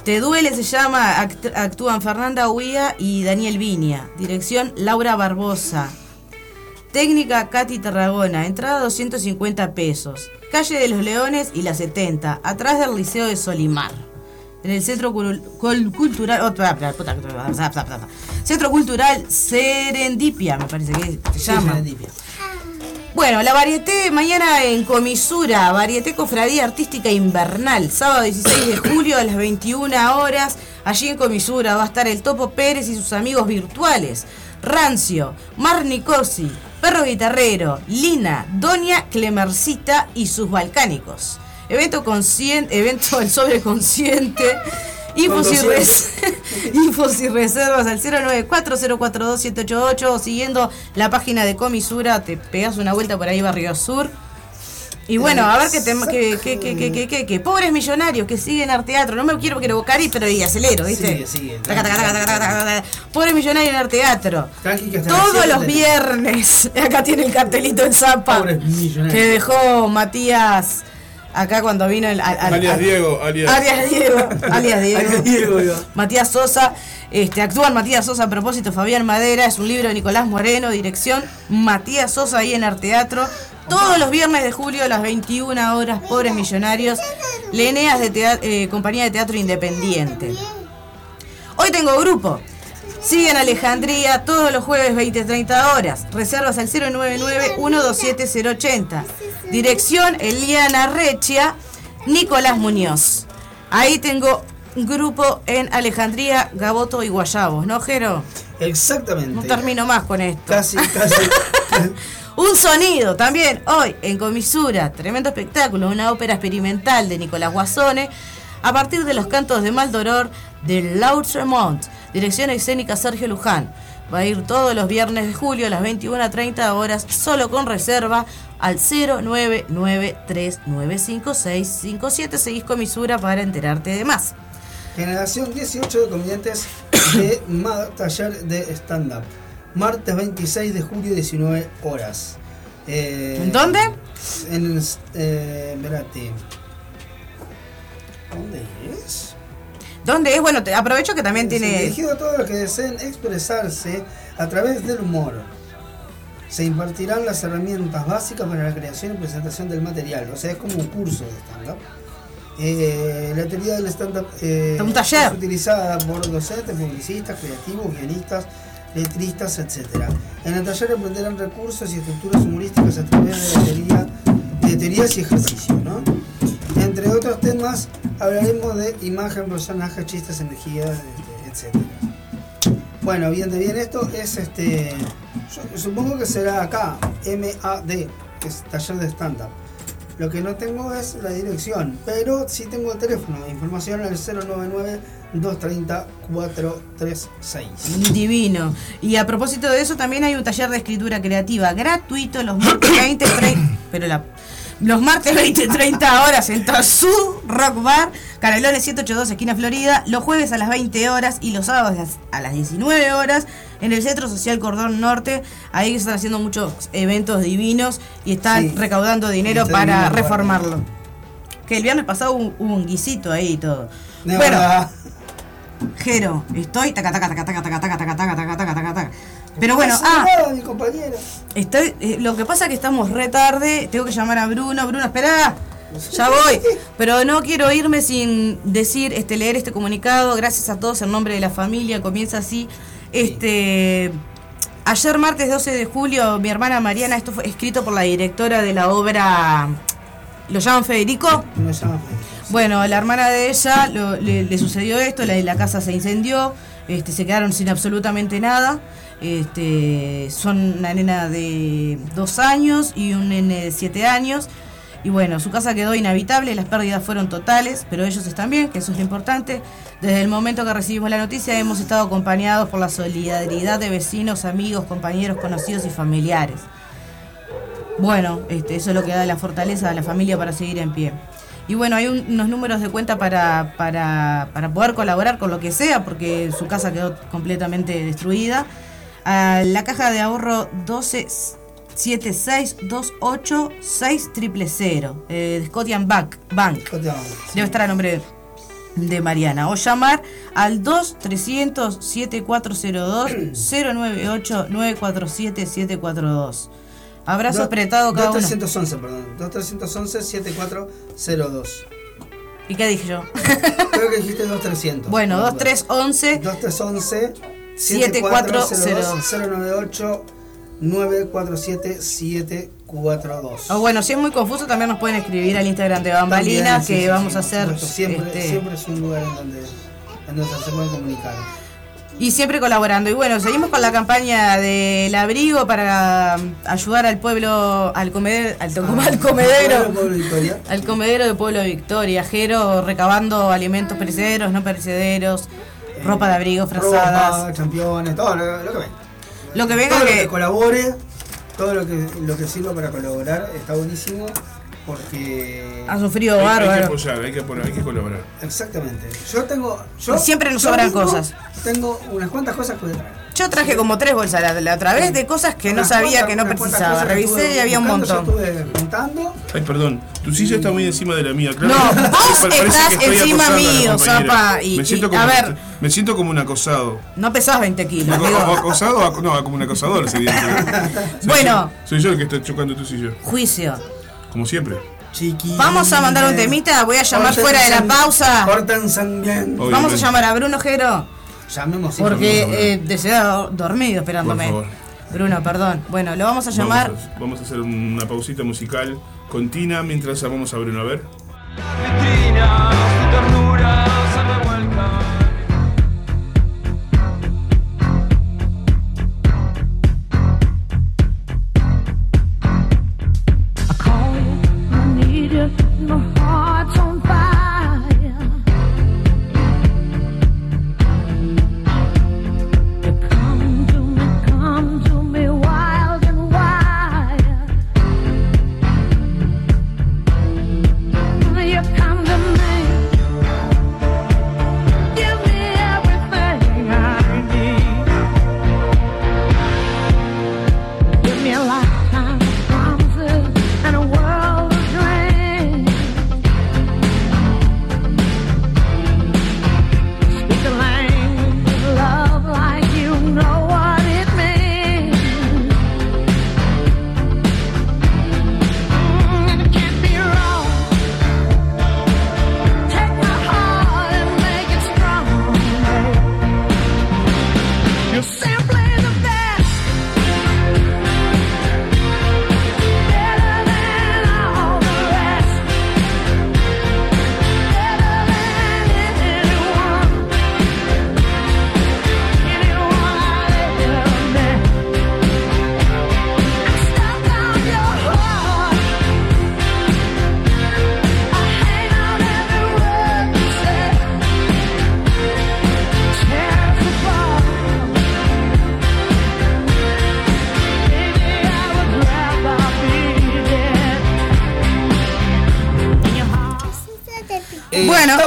Te duele se llama, act- actúan Fernanda Huía y Daniel Viña. Dirección Laura Barbosa. Técnica Katy Tarragona, entrada 250 pesos. Calle de los Leones y la 70, atrás del Liceo de Solimar. En el Centro Cul- Cul- Cultural. oh. Centro Cultural Serendipia, me parece que se llama. Serendipia. Bueno, la varieté mañana en comisura, varieté cofradía artística invernal, sábado 16 de julio a las 21 horas. Allí en comisura va a estar el Topo Pérez y sus amigos virtuales. Rancio, Mar Nicosi, Perro Guitarrero, Lina, Doña Clemercita y sus balcánicos. Evento consciente, evento del sobreconsciente. Infos y, res- infos y reservas al 094-042-788 o siguiendo la página de Comisura, te pegas una vuelta por ahí Barrio Sur. Y bueno, a ver qué tema, que, que, que, pobres millonarios que siguen al teatro. No me quiero que lo bocarí, pero y acelero, ¿viste? Pobres millonarios en teatro. Tranqui, que hasta las Todos los viernes. Acá tiene el cartelito en Zapa. Pobres millonarios. Que dejó Matías acá cuando vino el. al- al- Alias al- Diego, alias. Alias Diego. Alias Diego. Alias Diego. Matías Sosa. Este, actúan Matías Sosa a propósito, Fabián Madera, es un libro de Nicolás Moreno, dirección Matías Sosa ahí en Arteatro. Todos los viernes de julio a las 21 horas, pobres millonarios, Leneas de eh, Compañía de Teatro Independiente. Hoy tengo grupo. Sigue en Alejandría todos los jueves 20-30 horas. Reservas al 099-127-080. Dirección Eliana Rechia, Nicolás Muñoz. Ahí tengo un grupo en Alejandría, Gaboto y Guayabos, ¿no, Jero? Exactamente. No termino más con esto. Casi, casi. Un sonido también hoy en Comisura, tremendo espectáculo, una ópera experimental de Nicolás Guasone, a partir de los cantos de Maldoror de Lautremont, dirección escénica Sergio Luján. Va a ir todos los viernes de julio a las 21.30 horas, solo con reserva al 099395657. Seguís Comisura para enterarte de más. Generación 18 de comediantes de taller de stand-up. Martes 26 de julio, 19 horas. Eh, ¿En dónde? En. Eh, espérate. ¿Dónde es? ¿Dónde es? Bueno, te aprovecho que también Es tiene... Dirigido a todos los que deseen expresarse a través del humor. Se impartirán las herramientas básicas para la creación y presentación del material. O sea, es como un curso de stand-up. Eh, la teoría del stand-up eh, es utilizada por docentes, publicistas, creativos, guionistas, letristas, etc. En el taller aprenderán recursos y estructuras humorísticas a través de la teoría, de teorías y ejercicios. ¿no? Entre otros temas hablaremos de imagen, personajes, chistes, energía, este, etc. Bueno, bien de bien, esto es este. yo supongo que será acá, MAD, que es taller de stand-up. Lo que no tengo es la dirección, pero sí tengo el teléfono. Información al 099-230-436. Divino. Y a propósito de eso, también hay un taller de escritura creativa gratuito los martes 20, 30, pero la, los martes 20, 30 horas en Tazú Rock Bar, Canelones 182, esquina Florida, los jueves a las 20 horas y los sábados a las 19 horas en el Centro Social Cordón Norte. Ahí están haciendo muchos eventos divinos y están Sí. recaudando dinero para reformarlo. Que el viernes pasado hubo, hubo un guisito ahí y todo. Bueno, verdad. Jero, estoy taca taca taca taca taca taca taca taca taca taca taca taca. Pero bueno, No ah, estoy eh, lo que pasa es que estamos re tarde, tengo que llamar a Bruno, Bruno, espera. Ya voy, pero no quiero irme sin decir, este, leer este comunicado. Gracias a todos en nombre de la familia. Comienza así. Este, ayer martes 12 de julio, mi hermana Mariana, esto fue escrito por la directora de la obra. ¿Lo llaman Federico? Me llama Federico. Bueno, la hermana de ella lo- le, le sucedió esto, la, la casa se incendió, este, se quedaron sin absolutamente nada. Este, son una nena de dos años y un nene de siete años. Y bueno, su casa quedó inhabitable, las pérdidas fueron totales, pero ellos están bien, que eso es lo importante. Desde el momento que recibimos la noticia hemos estado acompañados por la solidaridad de vecinos, amigos, compañeros, conocidos y familiares. Bueno, este, eso es lo que da la fortaleza a la familia para seguir en pie. Y bueno, hay un- unos números de cuenta para, para, para poder colaborar con lo que sea, porque su casa quedó completamente destruida. A la caja de ahorro 1276286000 eh, de Scotian Bank. Bank. Debe estar a nombre de Mariana. O llamar al 2-307-402-098-947-742. Abrazo apretado cada uno. 2311, perdón. 2311-7402. ¿Y qué dije yo? Creo que dijiste 2300. bueno, Perdón. 2311 2311 7402. 098 947 742. O bueno, si es muy confuso, también nos pueden escribir al Instagram de Bambalinas, sí, que sí, vamos sí, a hacer. Siempre, este, siempre es un lugar en donde, en donde se pueden comunicar. Y siempre colaborando. Y bueno, seguimos con la campaña del abrigo para um, ayudar al pueblo, al comedero, al, al comedero. Pueblo, Pueblo Victoria. Al comedero de Pueblo de Victoria, Jero, recabando alimentos perecederos, no perecederos, ropa de abrigo, frazadas. Ropa, championes, todo lo, lo que venga. Lo que venga todo lo que- que colabore, todo lo que, lo que sirva para colaborar está buenísimo porque... Ha sufrido Hay, hay que bárbaro. apoyar, hay que, poner, hay que colaborar. Exactamente. Yo tengo... Yo, siempre nos yo sobran cosas. Tengo unas cuantas cosas que traer. Yo traje como tres bolsas la, la otra vez de cosas que no sabía cuantas- que no precisaba. Revisé y había un montón. Yo estuve juntando. Ay, perdón, tu silla está muy encima de la mía, claro. No, vos estás encima mío, zapa, y- me siento y- como, a ver. Me siento como un acosado. No pesás 20 kilos, ¿O amigo. acosado? o No, como un acosador sería. Bueno. Soy yo el que está chocando tu silla. Juicio. Como siempre. Chiqui. Vamos a mandar un temita, voy a llamar fuera de la pausa. Bien. Obviamente. Vamos a llamar a Bruno Jero. Llamemos Porque eh, de- se ha dormido esperándome. Por favor. Bruno, perdón. Bueno, lo vamos a llamar. Vamos a, vamos a hacer una pausita musical con Tina mientras llamamos a Bruno. A ver. vitrina, su ternura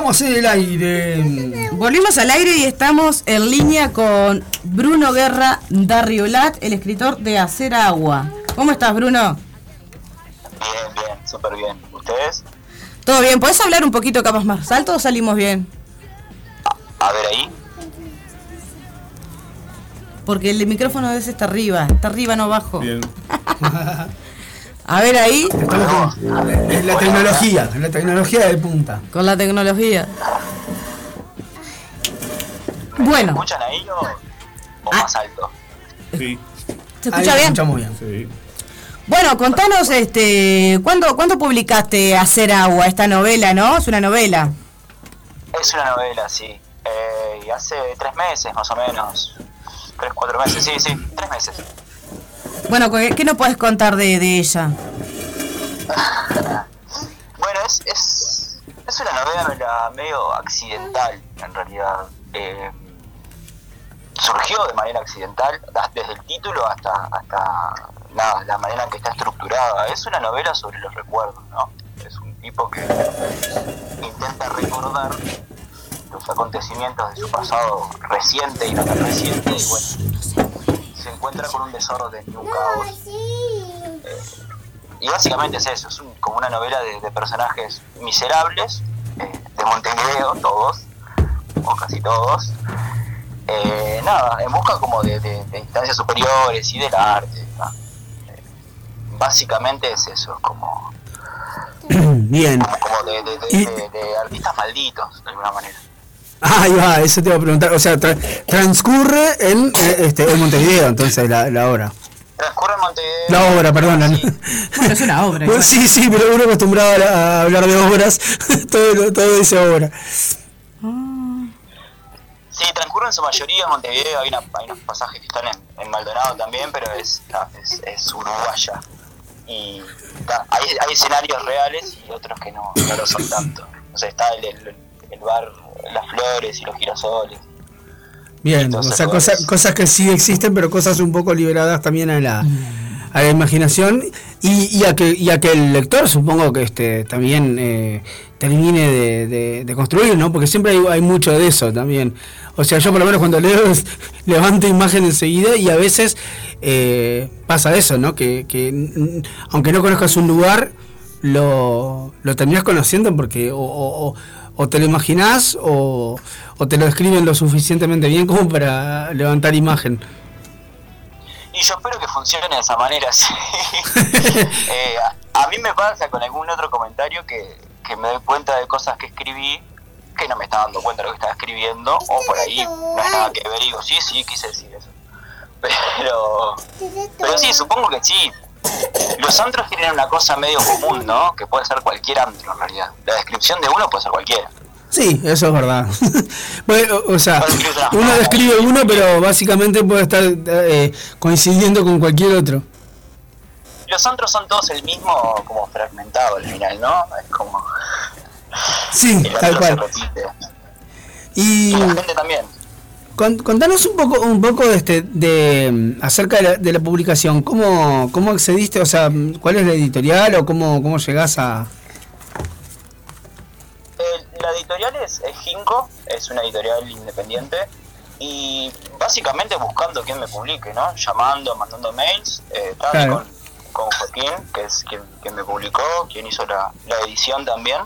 Estamos en el aire. Volvimos al aire y estamos en línea con Bruno Guerra Darriolat, el escritor de Hacer Agua. ¿Cómo estás, Bruno? Bien, bien, súper bien. ¿Ustedes? ¿Todo bien? ¿Podés hablar un poquito capaz más alto o salimos bien? A ver ahí. Porque el micrófono de ese está arriba, está arriba, no abajo. Bien. A ver ahí, Es la tecnología, la tecnología de punta. con la tecnología. ¿Me Bueno, escuchan ahí o, o Ah. más alto? Sí, ¿se Ahí escucha bien? escuchamos bien. sí. Bueno, contanos, este, ¿cuándo, ¿cuándo publicaste Hacer Agua, esta novela, no? Es una novela. Es una novela, sí. Eh, y hace tres meses más o menos. Tres, cuatro meses, sí, sí, tres meses. Bueno, ¿qué, qué nos puedes contar de, de ella? Bueno, es, es, es una novela medio accidental, en realidad. Eh, surgió de manera accidental, desde el título hasta, hasta nada, la manera en que está estructurada. Es una novela sobre los recuerdos, ¿no? Es un tipo que intenta recordar los acontecimientos de su pasado reciente y no tan reciente, y bueno, se encuentra con un desorden y un caos. Y básicamente es eso, es un- como una novela de, de personajes miserables, eh, de Montevideo, todos, o casi todos. Eh, nada, en busca como de, de- de instancias superiores y del arte. ¿no? Eh, básicamente es eso, como, Bien. como, como de artistas malditos, de alguna manera. Ah, ahí va, eso te iba a preguntar. O sea, tra- transcurre en, eh, este, en Montevideo, entonces, la, la obra. Transcurre en Montevideo. La obra, perdón. Sí. Bueno, es una obra. Bueno, sí, sí, pero uno acostumbrado a, la- a hablar de obras, todo, todo dice obra. Sí, transcurre en su mayoría en Montevideo, hay, una- hay unos pasajes que están en, en Maldonado también, pero es, es, es uruguaya. Y hay, hay escenarios reales y otros que no, no lo son tanto. O sea, está el, el, el bar Las Flores y los girasoles. Bien, o sea, pues- cosas, que sí existen, pero cosas un poco liberadas también a la, a la imaginación y, y a que, y a que el lector supongo que este también eh, termine de, de- de construir, ¿no? Porque siempre hay, hay mucho de eso también. O sea, yo por lo menos cuando leo es- levanto imagen enseguida y a veces eh, pasa eso, ¿no? Que, que aunque no conozcas un lugar, lo, lo terminás conociendo porque o, o- o- te lo imaginás o, o te lo describen lo suficientemente bien como para levantar imagen. Y yo espero que funcione de esa manera, sí. Eh, a, a mí me pasa con algún otro comentario que, que me doy cuenta de cosas que escribí que no me estaba dando cuenta de lo que estaba escribiendo, o por ahí no es nada que ver y digo, sí, sí, quise decir eso. Pero, pero sí, supongo que sí. Los antros tienen una cosa medio común, ¿no? Que puede ser cualquier antro en realidad. La descripción de uno puede ser cualquiera. Sí, eso es verdad. bueno, o, sea, uno describe uno, pero básicamente puede estar eh, coincidiendo con cualquier otro. Los antros son todos el mismo, como fragmentado al final, ¿no? Es como. Sí, tal cual. Y Y la gente también. Con- contanos un poco, un poco de este, de acerca de la, de la publicación. ¿Cómo, ¿Cómo accediste? O sea, ¿cuál es la editorial o cómo, cómo llegás a...? Eh, la editorial es, es es una editorial independiente y básicamente buscando quién me publique, ¿no? Llamando, mandando mails, eh, tal, Claro. con, con Joaquín, que es quien, quien me publicó, quien hizo la, la edición también.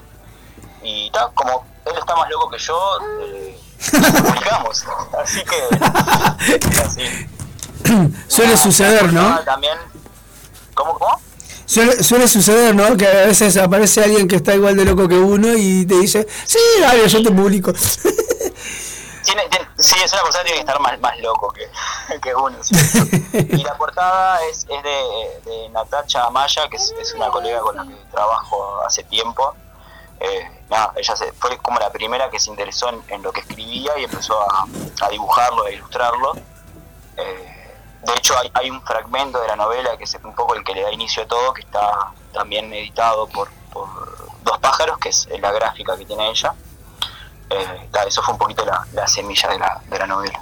Y tal, como él está más loco que yo, eh, publicamos. Así que... así. Suele suceder, ¿no? ah, También... ¿Cómo, cómo? Suele, suele suceder, ¿no? Que a veces aparece alguien que está igual de loco que uno y te dice, sí, dale, yo te publico. Tiene, tiene- sí, es una persona que tiene que estar más, más loco que, que uno. ¿sí? Y la portada es, es de, de Natacha Amaya, que es, es una colega con la que trabajo hace tiempo. Eh, nada, ella se, fue como la primera que se interesó en, en lo que escribía y empezó a, a dibujarlo, a ilustrarlo. Eh, de hecho, hay, hay un fragmento de la novela que es un poco el que le da inicio a todo, que está también editado por, por Dos Pájaros, que es la gráfica que tiene ella. Eh, eso fue un poquito la, la semilla de la, de la novela.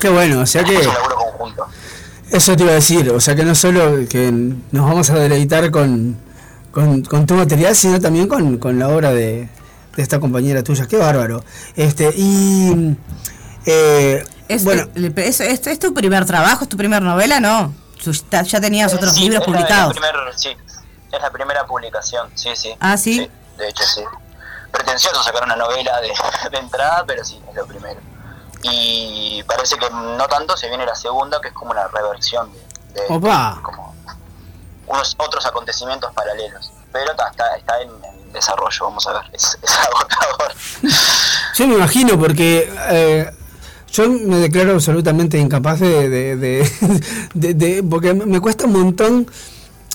Qué bueno, o sea que... Es un laburo conjunto. Eso te iba a decir, o sea que no solo que nos vamos a deleitar con, con, con tu material, sino también con, con la obra de, de esta compañera tuya. Qué bárbaro. Este, y... eh, Es, bueno, es, es- es tu primer trabajo? ¿Es tu primera novela? No. Ya tenías otros Sí, libros es la- es la publicados. primer- sí, es la primera publicación, sí, sí. Ah, ¿sí? de hecho, sí. Pretencioso sacar una novela de, de entrada, pero sí, es lo primero. Y parece que no tanto, se viene la segunda, que es como una reversión de, de Opa. como unos otros acontecimientos paralelos. Pero ta, está, está en, en desarrollo, vamos a ver, es, es agotador. yo me imagino porque... eh, yo me declaro absolutamente incapaz de, de, de- de- de- porque me cuesta un montón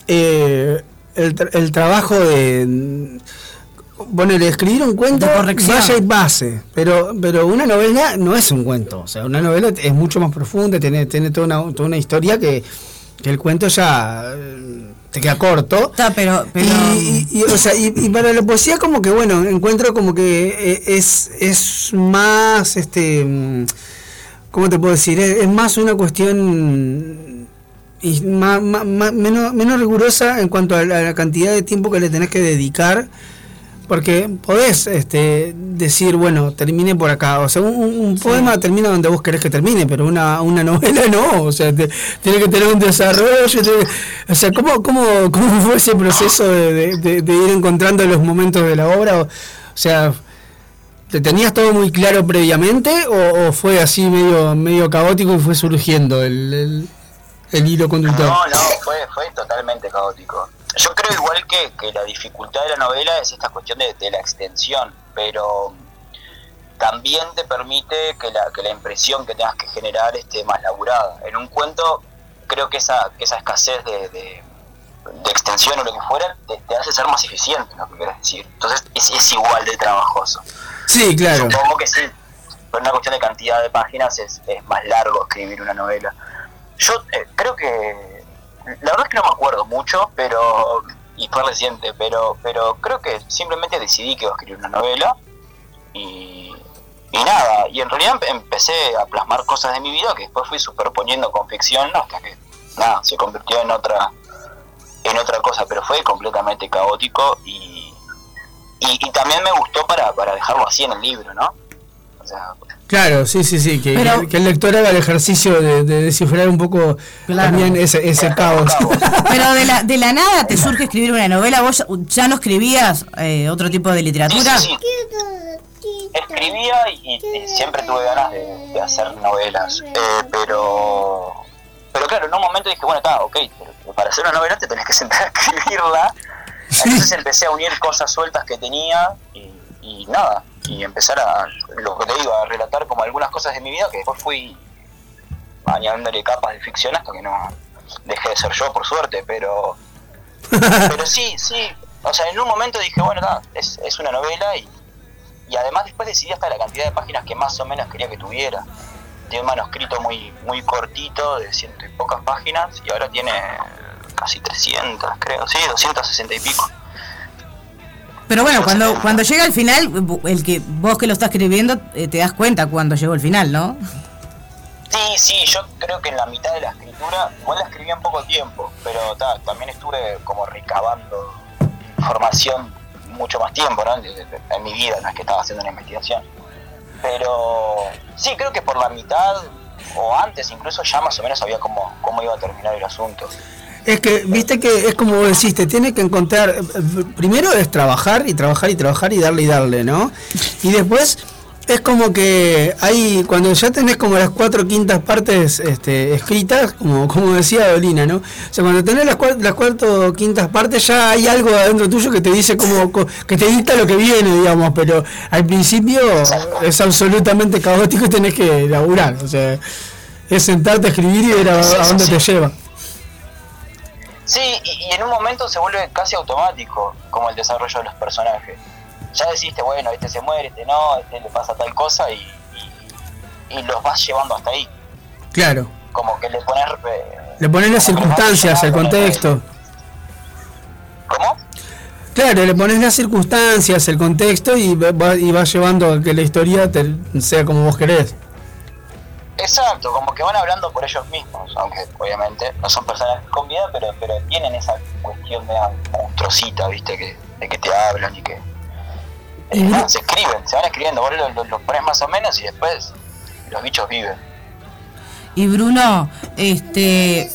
eh, el, tra- el trabajo de ponerle escribir un cuento vaya y base pero pero una novela no es un cuento o sea una novela es mucho más profunda tiene tiene toda una, toda una historia que, que el cuento ya eh, te queda corto. Está, pero, pero y, y- y, o sea, y, para la poesía como que bueno encuentro como que eh, es es más este mm, cómo te puedo decir es, es más una cuestión y más, más- más- menos menos rigurosa en cuanto a la, a la cantidad de tiempo que le tenés que dedicar porque podés este, decir, bueno, termine por acá. O sea, un, poema termina donde vos querés que termine, pero una, una novela no. O sea, te- tiene que tener un desarrollo. tiene- o sea, ¿cómo, cómo, ¿cómo fue ese proceso de, de- de- de ir encontrando los momentos de la obra? O, o sea, ¿Te tenías todo muy claro previamente o, o fue así medio medio caótico y fue surgiendo el, el, el hilo conductor? No, no, fue, fue totalmente caótico. Yo creo igual que, que la dificultad de la novela es esta cuestión de, de la extensión, pero también te permite que la, que la impresión que tengas que generar esté más laburada. En un cuento creo que esa, que esa escasez de, de- de extensión o lo que fuera te, te hace ser más eficiente en lo que quieres decir. Entonces es, es igual de trabajoso. Sí, claro. Supongo que sí. Por una cuestión de cantidad de páginas es, es más largo escribir una novela. Yo eh, creo que. La verdad es que no me acuerdo mucho, pero. Y fue reciente, pero, pero creo que simplemente decidí que iba a escribir una novela. Y. Y nada, y en realidad empe- empecé a plasmar cosas de mi vida que después fui superponiendo con ficción hasta que, nada, se convirtió en otra en otra cosa, pero fue completamente caótico y, y, y también me gustó para, para dejarlo así en el libro, ¿no? O sea, Claro, sí, sí, sí, que, Pero- que- que el lector haga el ejercicio de, de descifrar un poco Claro. también ese, ese caos. Pero de la, de la nada te surge escribir una novela, vos ya- no escribías eh, otro tipo de sí, literatura. sí, sí. Escribía y, y siempre tuve ganas de, de hacer novelas, eh, pero pero claro, en un momento dije, bueno, está, ok, pero para hacer una novela te tenés que sentar a escribirla. Entonces empecé a unir cosas sueltas que tenía y, y nada, y empezar a, lo que te digo, a relatar como algunas cosas de mi vida que después fui añadiéndole capas de ficción hasta que no dejé de ser yo, por suerte, pero pero sí, sí, o sea, en un momento dije, bueno, nada, es, es una novela y, y además después decidí hasta la cantidad de páginas que más o menos quería que tuviera. Tiene un manuscrito muy muy cortito, de ciento y pocas páginas, y ahora tiene casi 300, creo, sí, 260 y pico. Pero bueno, cuando, cuando llega al final, el que vos que lo estás escribiendo, eh, te das cuenta cuando llegó el final, ¿no? Sí, sí, yo creo que en la mitad de la escritura, igual la escribí en poco tiempo, pero ta, también estuve como recabando información mucho más tiempo, ¿no? En mi vida, no es que estaba haciendo una investigación. Pero sí, creo que por la mitad o antes incluso ya más o menos sabía cómo, cómo iba a terminar el asunto. Es que, viste que es como vos decís, tiene que encontrar, eh, primero es trabajar y trabajar y trabajar y darle y darle, ¿no? Y después es como que hay, cuando ya tenés como las cuatro quintas partes este, escritas, como, como decía Dolina, ¿no? O sea, cuando tenés las, cua- las cuatro quintas partes ya hay algo adentro tuyo que te dice como, co- que te dicta lo que viene, digamos, pero al principio es absolutamente caótico y tenés que laburar, o sea, es sentarte a escribir y ver a, dónde te lleva. Sí, y, y en un momento se vuelve casi automático como el desarrollo de los personajes. Ya deciste, bueno, este se muere, este no, este le pasa tal cosa y, y, y los vas llevando hasta ahí. Claro. Como que le pones... eh, Le pones las circunstancias, el contexto. ¿Cómo? Claro, le pones las circunstancias, el contexto y va- y vas llevando a que la historia te- sea como vos querés. Exacto, como que van hablando por ellos mismos, aunque obviamente no son personajes con vida, pero, pero tienen esa cuestión de monstruosita, ¿viste? Que, de que te hablan y que... eh, se escriben, se van escribiendo, vos los, los- los pones más o menos y después los bichos viven. Y Bruno, este,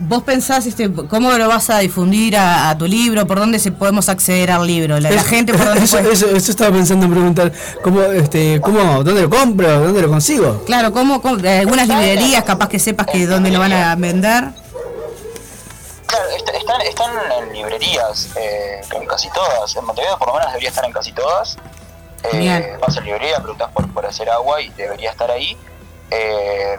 vos pensás, este, ¿cómo lo vas a difundir a, a tu libro? ¿Por dónde se podemos acceder al libro? La, gente, ¿por dónde eso, puede- eso, eso estaba pensando en preguntar, ¿cómo, este, cómo, ¿dónde lo compro? ¿Dónde lo consigo? Claro, ¿cómo, cómo- algunas librerías, capaz que sepas que dónde lo van a vender? Claro, est- están, están en librerías, eh, en casi todas. En Montevideo por lo menos debería estar en casi todas. Eh, Bien. vas a la librería, preguntas por, por hacer agua y debería estar ahí. Eh,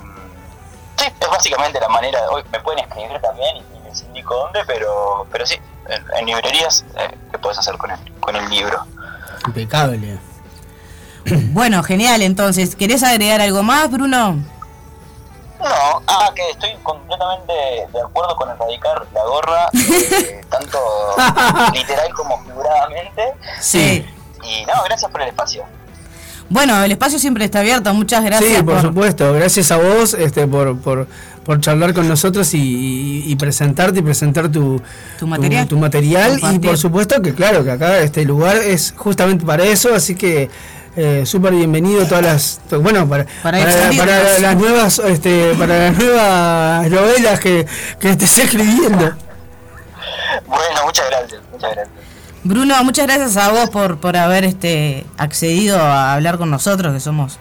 sí, es básicamente la manera de hoy. Me pueden escribir también y, y les indico dónde, pero, pero sí, en, en librerías eh, ¿qué puedes hacer con el, con el libro? Impecable. Bueno, genial, entonces, ¿querés agregar algo más, Bruno? No, ah, que estoy completamente de acuerdo con erradicar la gorra, eh, tanto literal como figuradamente. Sí. Y no, gracias por el espacio. Bueno, el espacio siempre está abierto, muchas gracias. sí, por, supuesto. Gracias a vos este, por, por, por charlar con nosotros y, y- y presentarte y presentar tu, Tu material. tu material. Y por supuesto que, claro, que acá este lugar es justamente para eso. Así que eh, súper bienvenido todas las. to- Bueno, para, Para para, para las nuevas este, para las nuevas novelas que, que estés escribiendo. Bueno, muchas gracias, muchas gracias. Bruno, muchas gracias a vos por, por haber este accedido a hablar con nosotros, que somos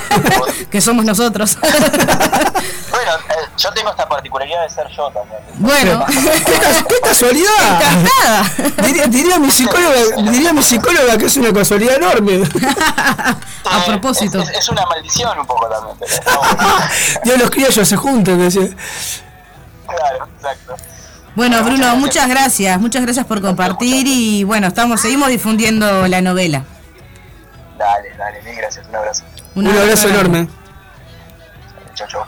que somos nosotros. Bueno, eh, yo tengo esta particularidad de ser yo también. bueno, ¡Qué, cas- qué casualidad! encantada. Diría, diría mi psicóloga, diría mi psicóloga que es una casualidad enorme. A Eh, propósito. Es, es- es una maldición un poco también. Pero, no, Dios los criollos se juntan, decía. claro, exacto. Bueno, Bruno, muchas gracias, muchas gracias por compartir y bueno, estamos seguimos difundiendo la novela. Dale, dale, mil gracias. Un abrazo. Un abrazo enorme. Chau, chau.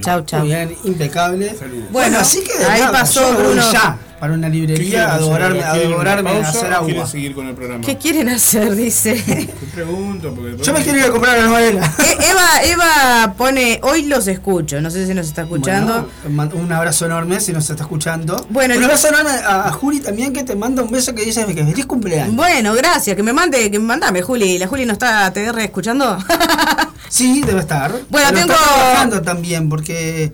Chau, chau. Muy bien, impecable. Bueno, así que ahí nada, pasó Bruno. ya para una ¿Qué quieren librería a devorarme, a ¿Quieren una devorarme, a pausa hacer agua. ¿Quieren seguir con el programa? ¿Qué quieren hacer? Dice. Te pregunto, porque... Yo me quiero ir a comprar la novela. Eh, Eva, Eva pone, hoy los escucho, no sé si nos está escuchando. Bueno, un abrazo enorme si nos está escuchando. Bueno, un y- abrazo enorme a, a Juli también que te manda un beso que dice que feliz cumpleaños. Bueno, gracias, que me mande, que me mandame, Juli. ¿La Juli no está TR escuchando? Sí, debe estar. Bueno, Pero tengo- está trabajando también porque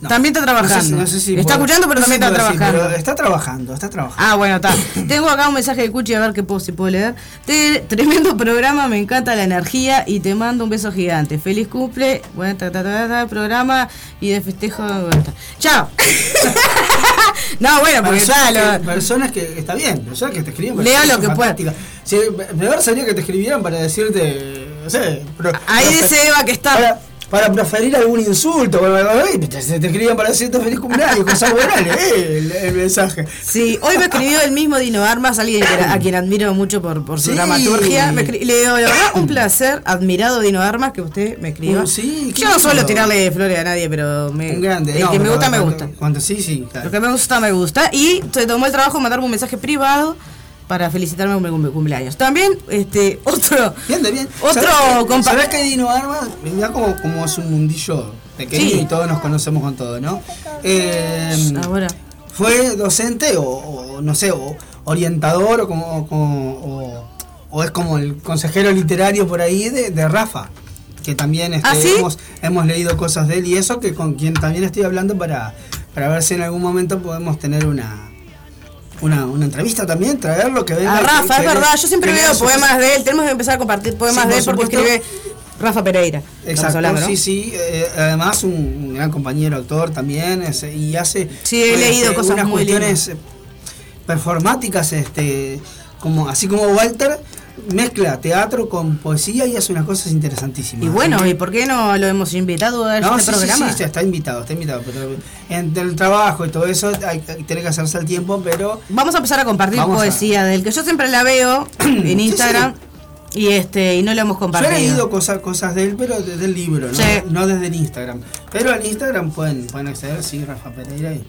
no. También está trabajando. No sé si- no sé si está puedo- escuchando, pero también si está decir, trabajando. está trabajando, está trabajando. Ah, bueno, está. Tengo acá un mensaje de Cuchi, a ver qué puedo, si puedo leer. Te- tremendo programa, me encanta la energía y te mando un beso gigante. Feliz cumple, bueno, ta, ta, ta, ta, programa y de festejo. bueno. Chao. no, bueno, porque personas, está. que, lo- personas que está bien, personas que te escriben. Lea lo que pueda. Sí, peor sería que te escribieran para decirte, no sé, Ahí dice Eva que está. Para proferir algún insulto, te, te escribían para decirte feliz cumpleaños, cosas buenas, lee el, el mensaje. Sí, hoy me escribió el mismo Dino Armas, alguien que a quien admiro mucho por, por su Sí. dramaturgia. Me le digo, la verdad, un placer, admirado Dino Armas, que usted me escriba. Uh, sí, Yo no suelo tirarle flores a nadie, pero me, Un grande. el no, que me gusta, me cuando- gusta. Cuando sí, sí. claro. Lo que me gusta, me gusta. Y se tomó el trabajo de mandarme un mensaje privado para felicitarme por mi cumpleaños. También, este, otro. Bien, de bien. Otro ¿Sabés, compa- ¿Sabés que Dino Armas? Mirá como, como es un mundillo pequeño Sí. y todos nos conocemos con todo, ¿no? Eh, Ahora. fue docente o, o, no sé, o orientador o como, o, como- o- o es como el consejero literario por ahí de, de Rafa, que también este, ¿Ah, sí? hemos, hemos leído cosas de él y eso, que con quien también estoy hablando para, para ver si en algún momento podemos tener una... Una, una entrevista también, traerlo, que venga. A que- Rafa, que es verdad, yo siempre sus poemas de él. Tenemos que empezar a compartir poemas Sí, de él porque supuesto. escribe Rafa Pereira. Exacto, hablando, ¿no? sí, sí. eh, además, un, un gran compañero actor también. es- y hace. Sí, he leído este, cosas unas muy cuestiones eh, performáticas, este, como así como Walter mezcla teatro con poesía y hace unas cosas interesantísimas. Y bueno, ¿y por qué no lo hemos invitado a No, este sí, sí, programa? sí, está invitado, está invitado. Pero entre el trabajo y todo eso, hay, tiene que hacerse el tiempo, pero Vamos a empezar a compartir a- poesía del que yo siempre la veo en Instagram y este y no lo hemos Yo he compartido. leído cosas, cosas de él, pero desde el libro, ¿no? Sí. no desde el Instagram. Pero al Instagram pueden, pueden acceder, sí, Rafa Pereira. Y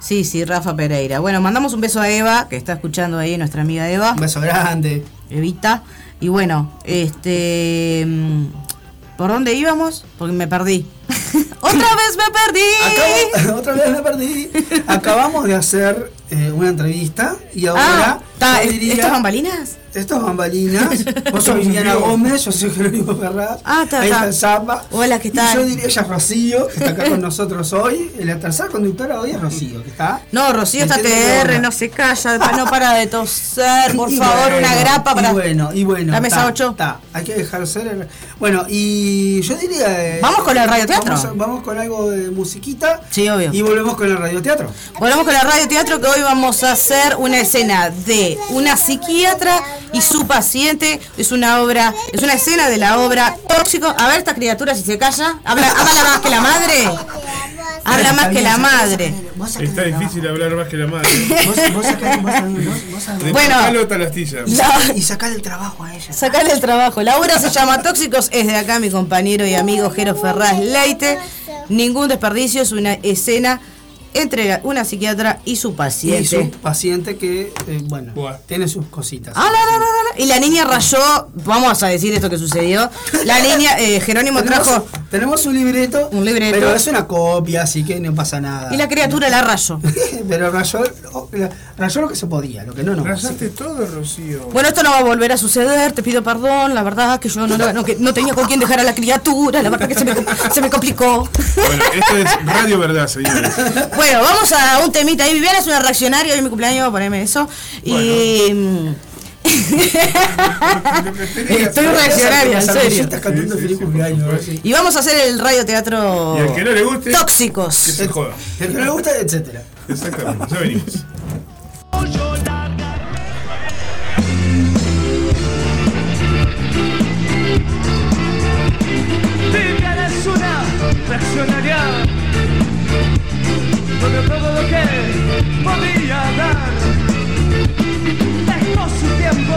Sí, sí, Rafa Pereira. Bueno, mandamos un beso a Eva, que está escuchando ahí, nuestra amiga Eva, un beso grande. Evita. Y bueno, este mm, ¿por dónde íbamos? Porque me perdí. Otra vez me perdí. Acabo- otra vez me perdí. Acabamos de hacer eh, una entrevista y ahora Ah, yo ¿est- diría- ¿estos bambalinas? estos bambalinas. Vos sos Viviana Gómez, yo soy Jerónimo Ferraz. Ah, ta, ahí ta. está el Zapa. Hola, ¿qué Y tal? yo diría, ella es Rocío, que está acá con nosotros hoy. Y La tercera conductora hoy es Rocío, que está. No, Rocío está TR, no se calla, no para de toser, por Y favor, bueno, una grapa para... Y bueno, y bueno. La mesa ta, ocho. ta, hay que dejar ser. el- Bueno, y yo diría. eh, ¿Vamos con el radioteatro? Vamos, con algo de musiquita. Sí, obvio. Y volvemos con el radioteatro. Volvemos con la radio teatro que hoy vamos a hacer una escena de una psiquiatra y su paciente. Es una obra, es una escena de la obra Tóxico. A ver esta criatura si se calla. Habla, habla más que la madre. Habla más que la madre. Está difícil hablar más que la madre. Bueno. Y sacarle el trabajo a ella. Sacarle el trabajo. La obra se llama Tóxicos, es de acá mi compañero y amigo Jero Ferraz Leite. Ningún desperdicio, es una escena entre una psiquiatra y su Y paciente. su paciente que, eh, bueno, Buah. tiene sus cositas. Ah, la, la, la, la, la. Y la niña rayó, vamos a decir esto que sucedió. La niña, eh, Jerónimo tenemos, trajo. Tenemos un libreto, Un libreto. pero es una copia, así que no pasa nada. Y la criatura la rayo. pero rayó, rayó lo que se podía, lo que no, no. Rayaste todo, Rocío. Bueno, esto no va a volver a suceder, te pido perdón, la verdad que yo no, no, no, que no tenía con quién dejar a la criatura, la verdad que se me, se me complicó. Bueno, esto es Radio Verdad, señores. Bueno, vamos a un temita ahí. Viviana es una reaccionaria, hoy es mi cumpleaños, poneme eso. Y. Estoy reaccionaria, en serio. Estás cantando feliz cumpleaños, ¿sí? Y vamos a hacer el radioteatro Y al que no le guste, que Tóxicos. se joda. El que no le gusta, etcétera. Exactamente, ya venimos. Viviana es una reaccionaria donde todo lo que podía dar. Dejó su tiempo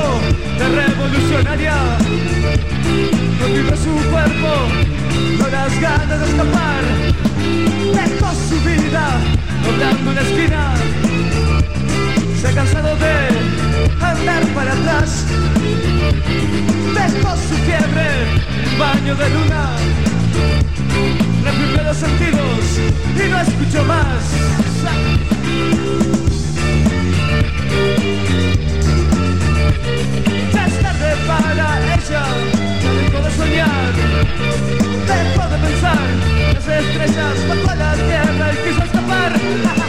de revolucionaria. Vive su cuerpo no las ganas de escapar. Dejó su vida doblando una esquina. Se ha cansado de andar para atrás. Dejó su fiebre baño de luna reprimió los sentidos y no escuchó más. Ya es tarde para ella ya dejó de soñar. Dejó de pensar las estrellas bajó a la tierra y quiso escapar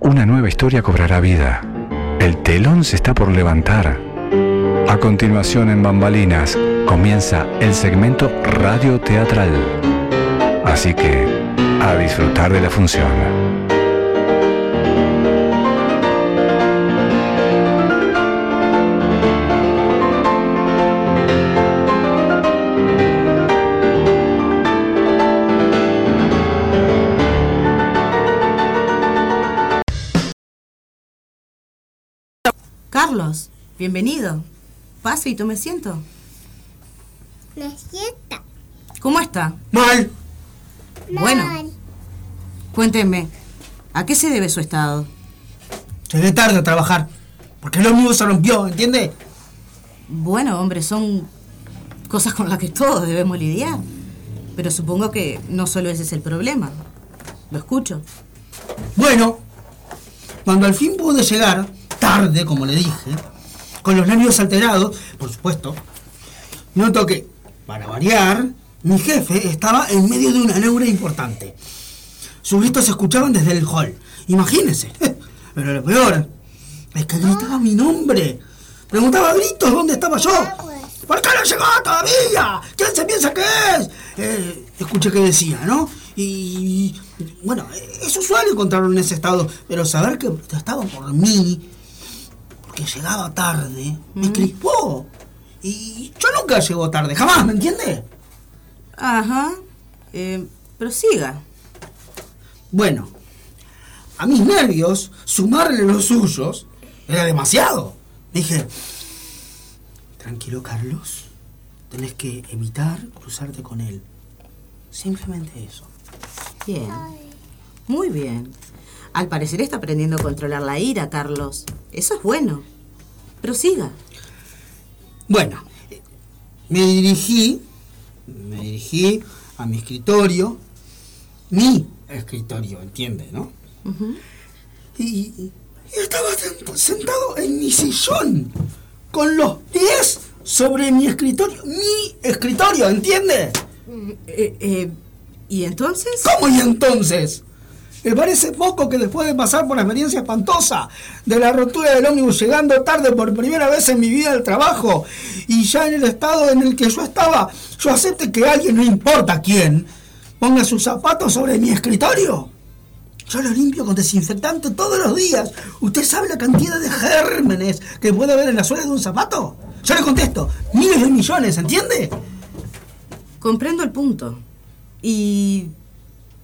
Una nueva historia cobrará vida. El telón se está por levantar. A continuación en Bambalinas comienza el segmento radio teatral. Así que, a disfrutar de la función. Bienvenido. Pase y tome asiento. Me sienta. ¿Cómo está? Mal. Bueno. Mal. Cuénteme, ¿a qué se debe su estado? Llegué tarde a trabajar. Porque el ómnibus se rompió, ¿entiende? Bueno, hombre, son cosas con las que todos debemos lidiar. Pero supongo que no solo ese es el problema. Lo escucho. Bueno, cuando al fin pude llegar, tarde, como le dije, con los nervios alterados, por supuesto, noto que, para variar, mi jefe estaba en medio de una neura importante. Sus gritos se escuchaban desde el hall. Imagínense. Pero lo peor es que gritaba mi nombre. Preguntaba a gritos dónde estaba yo. ¿Por qué no llegó todavía? ¿Quién se piensa que es? Eh, escuché que decía, ¿no? Y bueno, es usual encontrarlo en ese estado, pero saber que protestaba por mí, porque llegaba tarde, me crispó. Y yo nunca llego tarde, jamás, ¿me entiende? Ajá. Eh, prosiga. Bueno, a mis nervios, sumarle los suyos era demasiado. Dije, tranquilo Carlos, tenés que evitar cruzarte con él. Simplemente eso. Bien. Muy bien. Al parecer está aprendiendo a controlar la ira, Carlos. Eso es bueno. Prosiga. Bueno, me dirigí, me dirigí a mi escritorio, mi escritorio, ¿entiende, no? y, y estaba sen- sentado en mi sillón, con los pies sobre mi escritorio, mi escritorio, ¿entiende? Eh, eh, ¿Y entonces? ¿Cómo y entonces? Me parece poco que después de pasar por la experiencia espantosa de la rotura del ómnibus llegando tarde por primera vez en mi vida al trabajo y ya en el estado en el que yo estaba, yo acepte que alguien, no importa quién, ponga sus zapatos sobre mi escritorio. Yo lo limpio con desinfectante todos los días. ¿Usted sabe la cantidad de gérmenes que puede haber en la suela de un zapato? Yo le contesto, miles de millones, ¿entiende? Comprendo el punto. ¿Y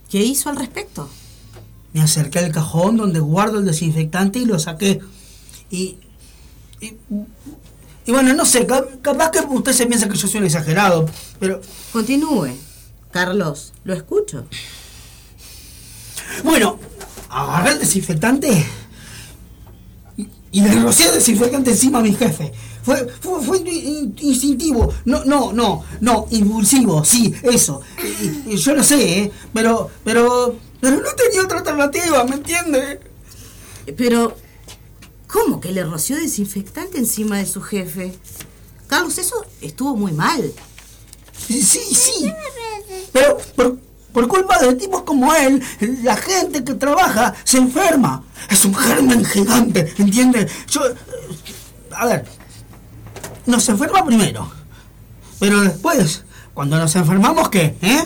qué hizo al respecto? Me acerqué al cajón donde guardo el desinfectante y lo saqué. Y. Y, y bueno, no sé, ca- capaz que usted se piensa que yo soy un exagerado, pero. Continúe. Carlos, lo escucho. Bueno, agarré el desinfectante y, y le rocié el desinfectante encima a mi jefe. Fue, fue, fue in- in- instintivo, no, no, no, no, impulsivo, sí, eso. Y- y yo lo sé, ¿eh? pero, pero, pero no tenía otra alternativa, ¿me entiende? Pero, ¿cómo que le roció desinfectante encima de su jefe? Carlos, eso estuvo muy mal. Sí, sí, sí. Pero por, por culpa de tipos como él, la gente que trabaja se enferma. Es un germen gigante, ¿entiendes? Yo. A ver. Nos enferma primero. Pero después, cuando nos enfermamos, ¿qué? ¿Eh?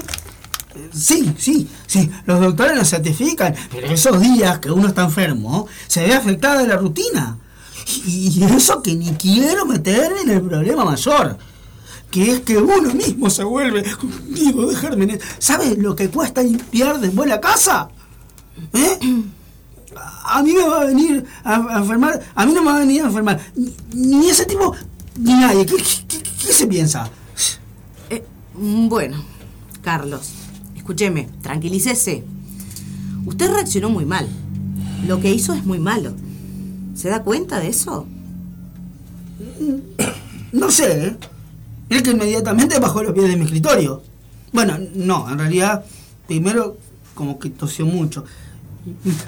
Sí, sí, sí, los doctores nos certifican, pero esos días que uno está enfermo, se ve afectada la rutina. Y eso que ni quiero meterme en el problema mayor, que es que uno mismo se vuelve nido de gérmenes. ¿Sabes lo que cuesta limpiar después la casa? ¿Eh? A mí me va a venir a, enfermar, a mí no me va a venir a enfermar, ni, ese tipo, ni nadie. ¿Qué, se piensa? Eh, bueno, Carlos, escúcheme, tranquilícese. Usted reaccionó muy mal. Lo que hizo es muy malo. ¿Se da cuenta de eso? No sé, ¿eh? Es que inmediatamente bajó los pies de mi escritorio. Bueno, no, en realidad, primero como que tosió mucho.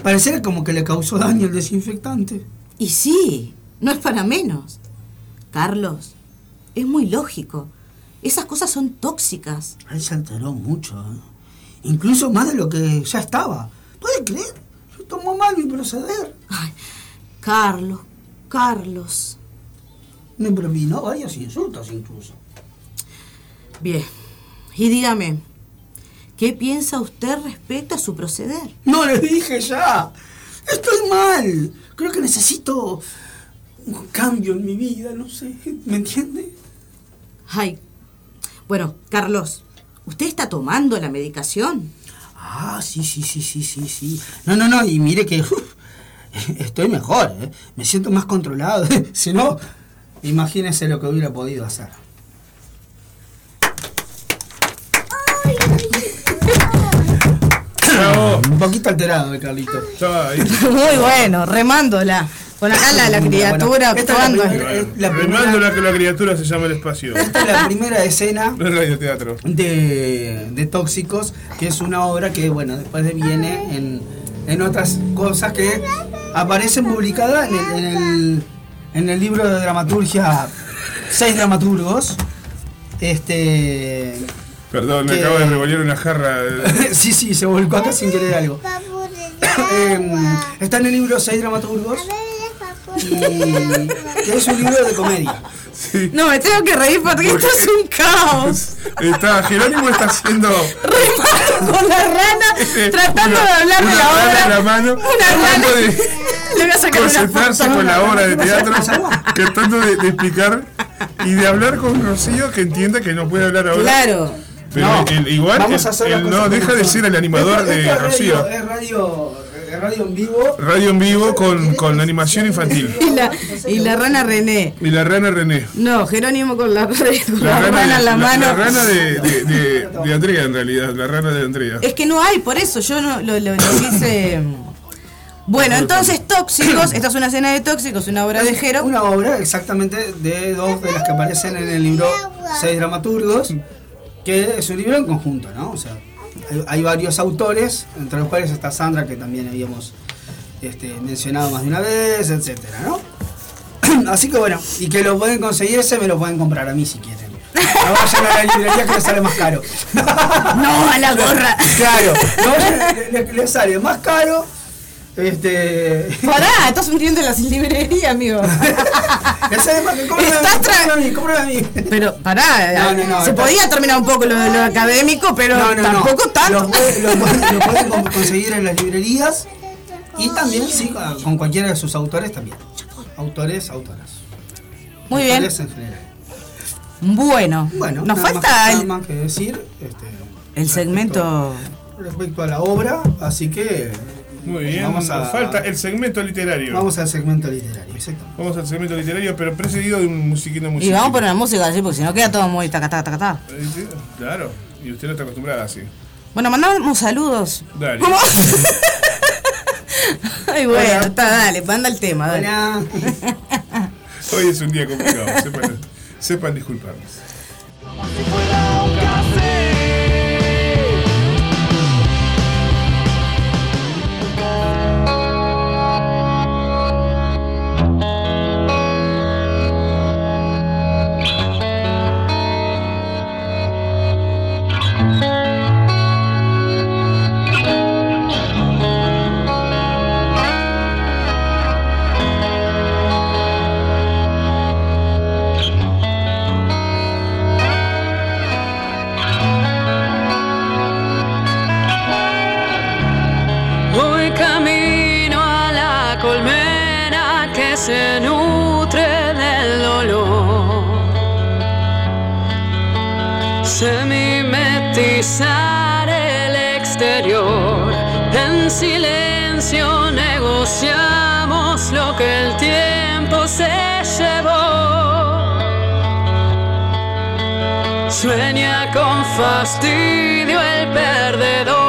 Pareciera como que le causó daño el desinfectante. Y sí, no es para menos. Carlos, es muy lógico. Esas cosas son tóxicas. Él se alteró mucho, ¿eh? Incluso más de lo que ya estaba. ¿Puede creer? Yo tomo mal mi proceder. Carlos, Carlos. Me propinó varios insultos incluso. Bien. Y dígame, ¿qué piensa usted respecto a su proceder? No le dije ya. Estoy mal. Creo que necesito un cambio en mi vida, no sé. ¿Me entiende? Ay. Bueno, Carlos, ¿usted está tomando la medicación? Ah, sí, sí, sí, sí, sí, sí. No, no, no, y mire que uf, estoy mejor, ¿eh? Me siento más controlado. si no, imagínese lo que hubiera podido hacer. Un poquito alterado, eh, Carlito. Muy bueno, remándola. Con acá la, la criatura Bueno, es la eh, la primera- la que la criatura se llama el espacio. Esta es la primera escena radioteatro. de, de Tóxicos, que es una obra que, bueno, después de viene en, en otras cosas que aparecen publicadas en el, en el, en el libro de dramaturgia Seis Dramaturgos. Este. Perdón, me Que- acabo de revolver una jarra. sí, sí, se volcó acá sin querer algo. Em, está en el libro Seis Dramaturgos. Y que es un libro de comedia. Sí. No, me tengo que reír porque esto es un caos. Está, Jerónimo está haciendo Remando con la rana, tratando una- de hablar de una la rana obra. en la mano, Una tratando rana. de Le voy a sacar una concentrarse foto. con la obra de teatro, tratando de, de explicar y de hablar con Rocío que entienda que no puede hablar ahora. Claro. Pero No, igual cosa no deja de ser el animador de es radio- Rocío. Es radio, es radio en vivo. Radio en vivo con, con animación infantil. Y la, y la rana René. Y la rana René. No, Jerónimo con la, con la, La rana, rana, en la la- mano. la rana de, de, de- de Andrea, en realidad. La rana de Andrea. Es que no hay, por eso yo no lo, lo, lo quise. Bueno, entonces Tóxicos, esta es una escena de Tóxicos, una obra de Jero. Una obra exactamente de dos de las que aparecen en el libro Seis Dramaturgos, que es un libro en conjunto, ¿no? O sea, hay, varios autores, entre los cuales está Sandra, que también habíamos este, mencionado más de una vez, etcétera, ¿no? Así que bueno, y que lo pueden conseguir, ese me lo pueden comprar a mí si quieren. No vayan a la librería que les sale más caro. No, a la gorra. Claro, no vayan, le, le- le sale más caro. Este. Pará, estás hundiendo las librerías, amigo. Más Estás a mí, a mí. Pero pará, No, no, no, se podía terminar un poco lo, lo académico, pero tampoco tanto. Lo, pueden- conseguir en las librerías y también, sí, con cualquiera de sus autores también. Autores, autoras. Muy bien. Autores en general. Bueno, Bueno, nos más- falta el, más que decir este, el segmento. respecto a la obra, así que Muy bien. Vamos a- Nos falta el segmento literario. vamos al segmento literario. Exactamente. Vamos al segmento literario, pero precedido de un musiquito Y musical. vamos a poner la música así, porque si no queda todo muy taca, taca, taca, taca. Eh, sí, Claro, y usted no está acostumbrada así. Bueno, mandamos saludos. Dale. ¿Cómo? Ay, bueno, Hola. está, dale, manda el tema, dale. Hola. Hoy es un día complicado, sepan, sepan disculparnos. Sueña con fastidio el perdedor.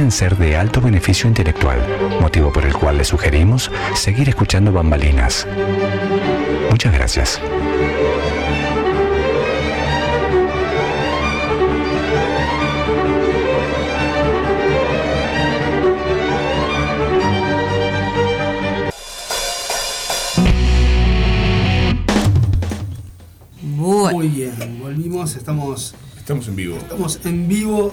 Pueden ser de alto beneficio intelectual, motivo por el cual le sugerimos seguir escuchando bambalinas. Muchas gracias. Muy bien, volvimos, estamos, Estamos en vivo. estamos en vivo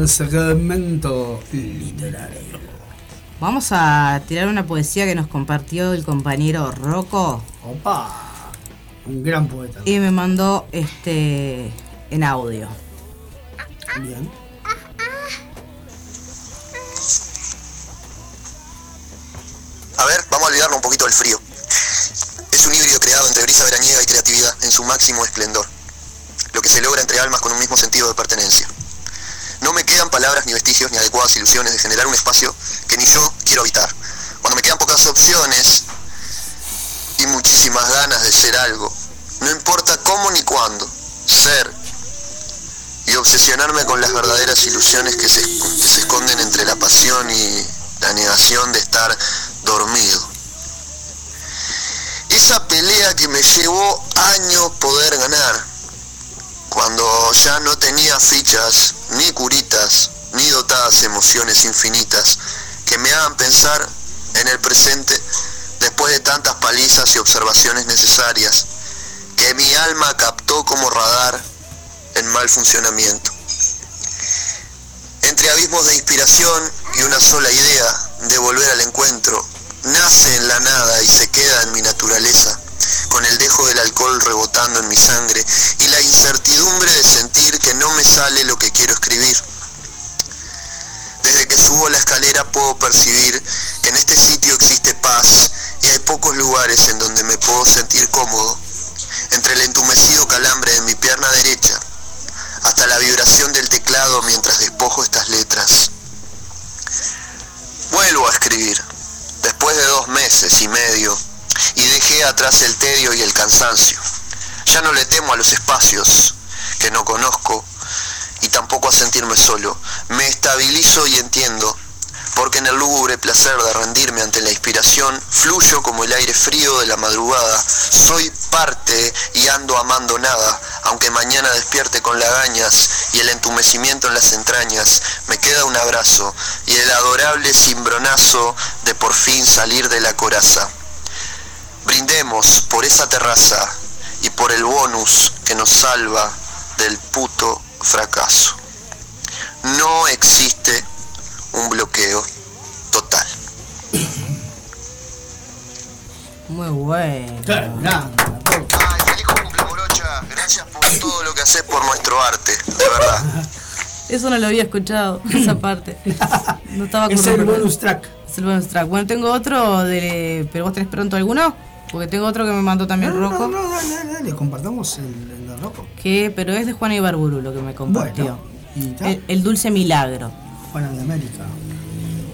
el segmento literario. vamos a tirar una poesía que nos compartió el compañero Rocco Opa, un gran poeta. y me mandó este en audio. Bien. A ver, vamos a olvidarnos un poquito del frío. Es un híbrido creado entre brisa veraniega y creatividad en su máximo esplendor. Lo que se logra entre almas con un mismo sentido de pertenencia. No me quedan palabras ni ilusiones de generar un espacio que ni yo quiero habitar. Cuando me quedan pocas opciones y muchísimas ganas de ser algo, no importa cómo ni cuándo, ser y obsesionarme con las verdaderas ilusiones que se, que se esconden entre la pasión y la negación de estar dormido. Esa pelea que me llevó años poder ganar, cuando ya no tenía fichas, ni curitas, ni dotadas emociones infinitas que me hagan pensar en el presente después de tantas palizas y observaciones necesarias que mi alma captó como radar en mal funcionamiento. Entre abismos de inspiración y una sola idea de volver al encuentro, nace en la nada y se queda en mi naturaleza, con el dejo del alcohol rebotando en mi sangre y la incertidumbre de sentir que no me sale lo que quiero escribir. Desde que subo la escalera puedo percibir que en este sitio existe paz y hay pocos lugares en donde me puedo sentir cómodo. Entre el entumecido calambre de mi pierna derecha hasta la vibración del teclado mientras despojo estas letras. Vuelvo a escribir, después de dos meses y medio, y dejé atrás el tedio y el cansancio. Ya no le temo a los espacios que no conozco y tampoco a sentirme solo. Me estabilizo y entiendo, porque en el lúgubre placer de rendirme ante la inspiración, fluyo como el aire frío de la madrugada. Soy parte y ando amando nada, aunque mañana despierte con lagañas y el entumecimiento en las entrañas. Me queda un abrazo y el adorable cimbronazo de por fin salir de la coraza. Brindemos por esa terraza y por el bonus que nos salva del puto fracaso. No existe un bloqueo total. Muy bueno. Claro. Ay, feliz cumple, Morocha. Gracias por todo lo que haces por nuestro arte, de verdad. Eso no lo había escuchado, esa parte. No estaba Es el bonus track. Es el bonus track. Bueno, tengo otro de. ¿Pero vos tenés pronto alguno? Porque tengo otro que me mandó también No, no, Rocco. no, dale, dale, dale, compartamos el, el de Rocco. Que, pero es de Juan Ibarburu lo que me compartió. Bueno, y el, el dulce milagro. Juana de América.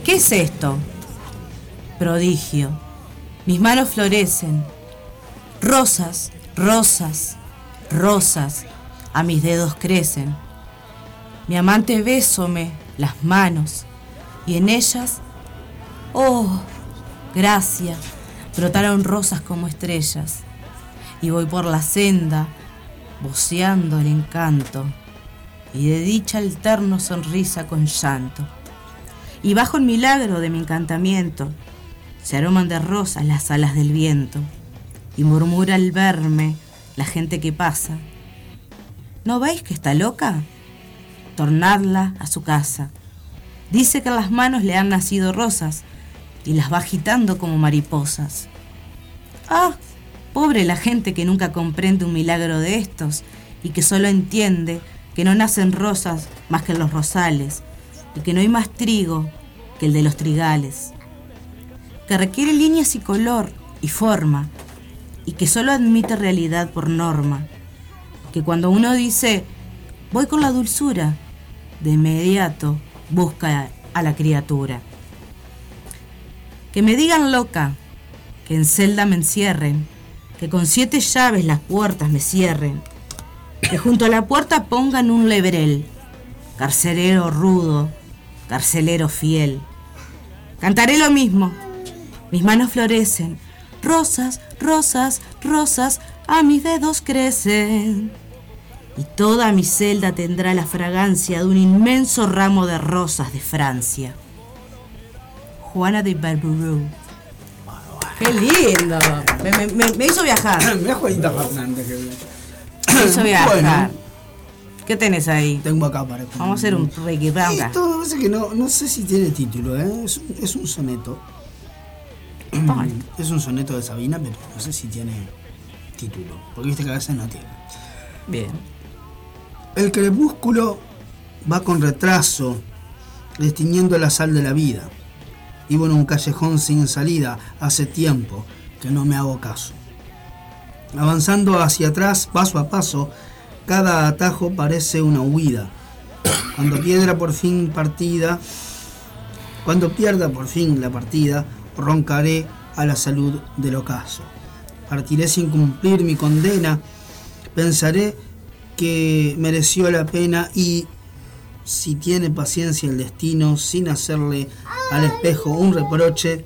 ¿Qué es esto? Prodigio. Mis manos florecen. Rosas, rosas, rosas. A mis dedos crecen. Mi amante bésome las manos. Y en ellas, oh, gracia, brotaron rosas como estrellas. Y voy por la senda, voceando el encanto. Y de dicha alterno sonrisa con llanto y bajo el milagro de mi encantamiento se aroman de rosas las alas del viento y murmura al verme la gente que pasa. ¿No veis que está loca? Tornadla a su casa. Dice que en las manos le han nacido rosas y las va agitando como mariposas. Ah, pobre la gente que nunca comprende un milagro de estos y que solo entiende que no nacen rosas más que en los rosales y que no hay más trigo que el de los trigales, que requiere líneas y color y forma, y que solo admite realidad por norma, que cuando uno dice, voy con la dulzura, de inmediato busca a la criatura. Que me digan loca, que en celda me encierren, que con siete llaves las puertas me cierren, que junto a la puerta pongan un lebrel, carcelero rudo, carcelero fiel. Cantaré lo mismo, mis manos florecen, rosas, rosas, rosas, a mis dedos crecen. Y toda mi celda tendrá la fragancia de un inmenso ramo de rosas de Francia. Juana de Barberou. ¡Qué lindo! Me, me- me- me hizo viajar. Mira Juanita Fernández que Me hizo viajar. Bueno. ¿Qué tenés ahí? Tengo acá para Vamos a hacer un reggae banga. Esto me parece que no, no sé si tiene título, ¿eh? es, un, es un soneto. Es un soneto de Sabina, pero no sé si tiene título. Porque viste que a veces no tiene. Bien. El crepúsculo va con retraso, destiñendo la sal de la vida. Vivo en un callejón sin salida, hace tiempo que no me hago caso. Avanzando hacia atrás, paso a paso, cada atajo parece una huida. Cuando piedra por fin partida, cuando pierda por fin la partida, roncaré a la salud del ocaso. Partiré sin cumplir mi condena, pensaré que mereció la pena y si tiene paciencia el destino, sin hacerle al espejo un reproche,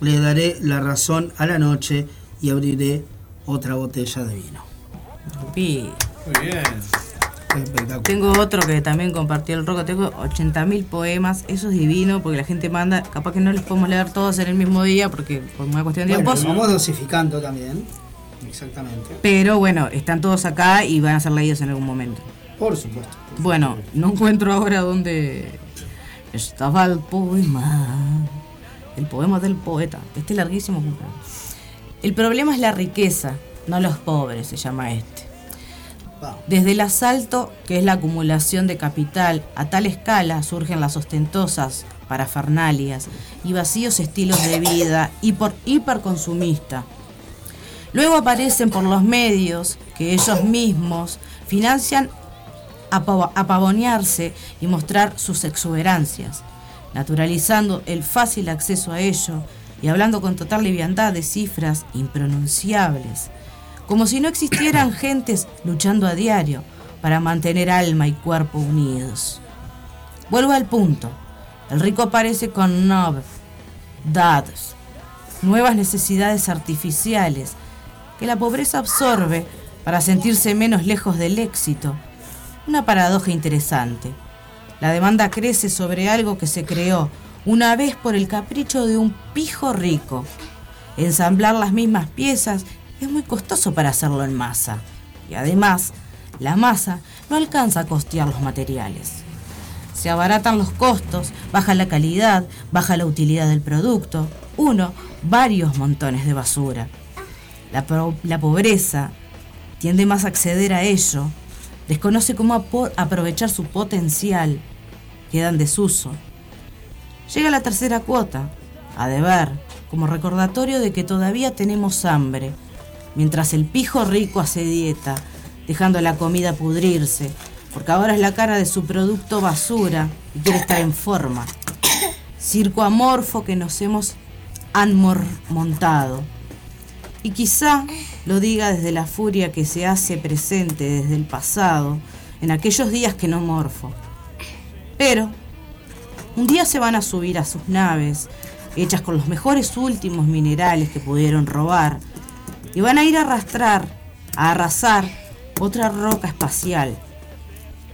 le daré la razón a la noche y abriré otra botella de vino. Pi. Muy bien. Tengo otro que también compartió el roco. Tengo 80.000 poemas. Eso es divino porque la gente manda. Capaz que no les podemos leer todos en el mismo día porque por una cuestión de Bueno, tiempos. vamos dosificando también. Exactamente. Pero bueno, están todos acá y van a ser leídos en algún momento. Por supuesto. Bueno, no encuentro ahora dónde estaba el poema. El poema del poeta. Este es larguísimo. El problema es la riqueza, no los pobres, se llama este. Desde el asalto, que es la acumulación de capital, a tal escala surgen las ostentosas parafernalias y vacíos estilos de vida hiper, hiperconsumista. Luego aparecen por los medios que ellos mismos financian apavonearse y mostrar sus exuberancias, naturalizando el fácil acceso a ello y hablando con total liviandad de cifras impronunciables, como si no existieran gentes luchando a diario para mantener alma y cuerpo unidos. Vuelvo al punto. El rico aparece con nob, dados, nuevas necesidades artificiales que la pobreza absorbe para sentirse menos lejos del éxito. Una paradoja interesante. La demanda crece sobre algo que se creó una vez por el capricho de un pijo rico. Ensamblar las mismas piezas es muy costoso para hacerlo en masa. Y además, la masa no alcanza a costear los materiales. Se abaratan los costos, baja la calidad, baja la utilidad del producto. Uno, varios montones de basura. La, la pobreza tiende más a acceder a ello, desconoce cómo aprovechar su potencial, queda en desuso. Llega la tercera cuota, a deber, como recordatorio de que todavía tenemos hambre, mientras el pijo rico hace dieta, dejando la comida pudrirse, porque ahora es la cara de su producto basura y quiere estar en forma. Circo amorfo que nos hemos anmor montado. Y quizá lo diga desde la furia que se hace presente desde el pasado, en aquellos días que no morfo. Pero un día se van a subir a sus naves, hechas con los mejores últimos minerales que pudieron robar, y van a ir a arrastrar, a arrasar otra roca espacial,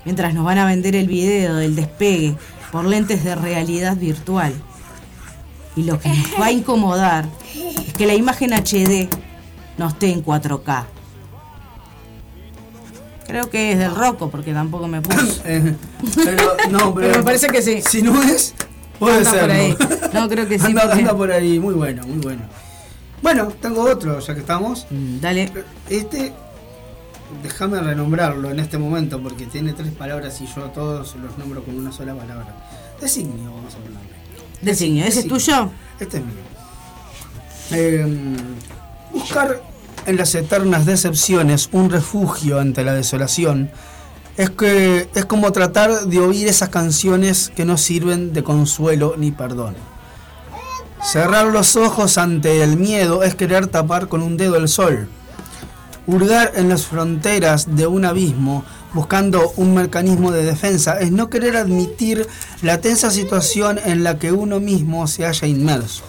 mientras nos van a vender el video del despegue por lentes de realidad virtual. Y lo que nos va a incomodar es que la imagen HD no esté en 4K. Creo que es del Rocco, porque tampoco me puso. Eh, pero, no, pero, Pero me parece que sí. Si no es, puede Anda ser. por ahí. No, creo que sí, Anda, porque- anda por ahí, muy bueno, muy bueno. Bueno, tengo otro, ya que estamos. Mm, Dale. Este, déjame renombrarlo en este momento porque tiene tres palabras y yo todos los nombro con una sola palabra. Designio, vamos a ponerle. Designio, ¿ese es tuyo? Este es mío. Eh, buscar en las eternas decepciones un refugio ante la desolación es que es como tratar de oír esas canciones que no sirven de consuelo ni perdón. Cerrar los ojos ante el miedo es querer tapar con un dedo el sol. Hurgar en las fronteras de un abismo, buscando un mecanismo de defensa, es no querer admitir la tensa situación en la que uno mismo se halla inmerso.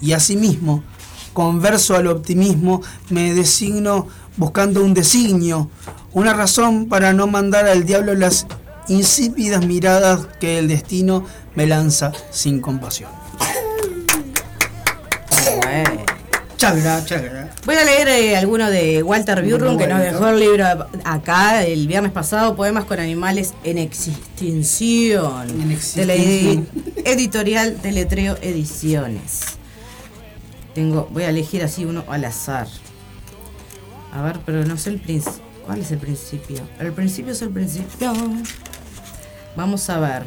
Y asimismo, converso al optimismo, me designo buscando un designio, una razón para no mandar al diablo las insípidas miradas que el destino me lanza sin compasión. Chagra, chagra. Voy a leer eh, alguno de Walter Burrum que nos dejó el libro acá el viernes pasado, Poemas con animales en extinción, de la edi- editorial Teletreo Ediciones. Tengo, voy a elegir así uno al azar. A ver, pero no sé el principio. ¿Cuál es el principio? El principio es el principio. Vamos a ver.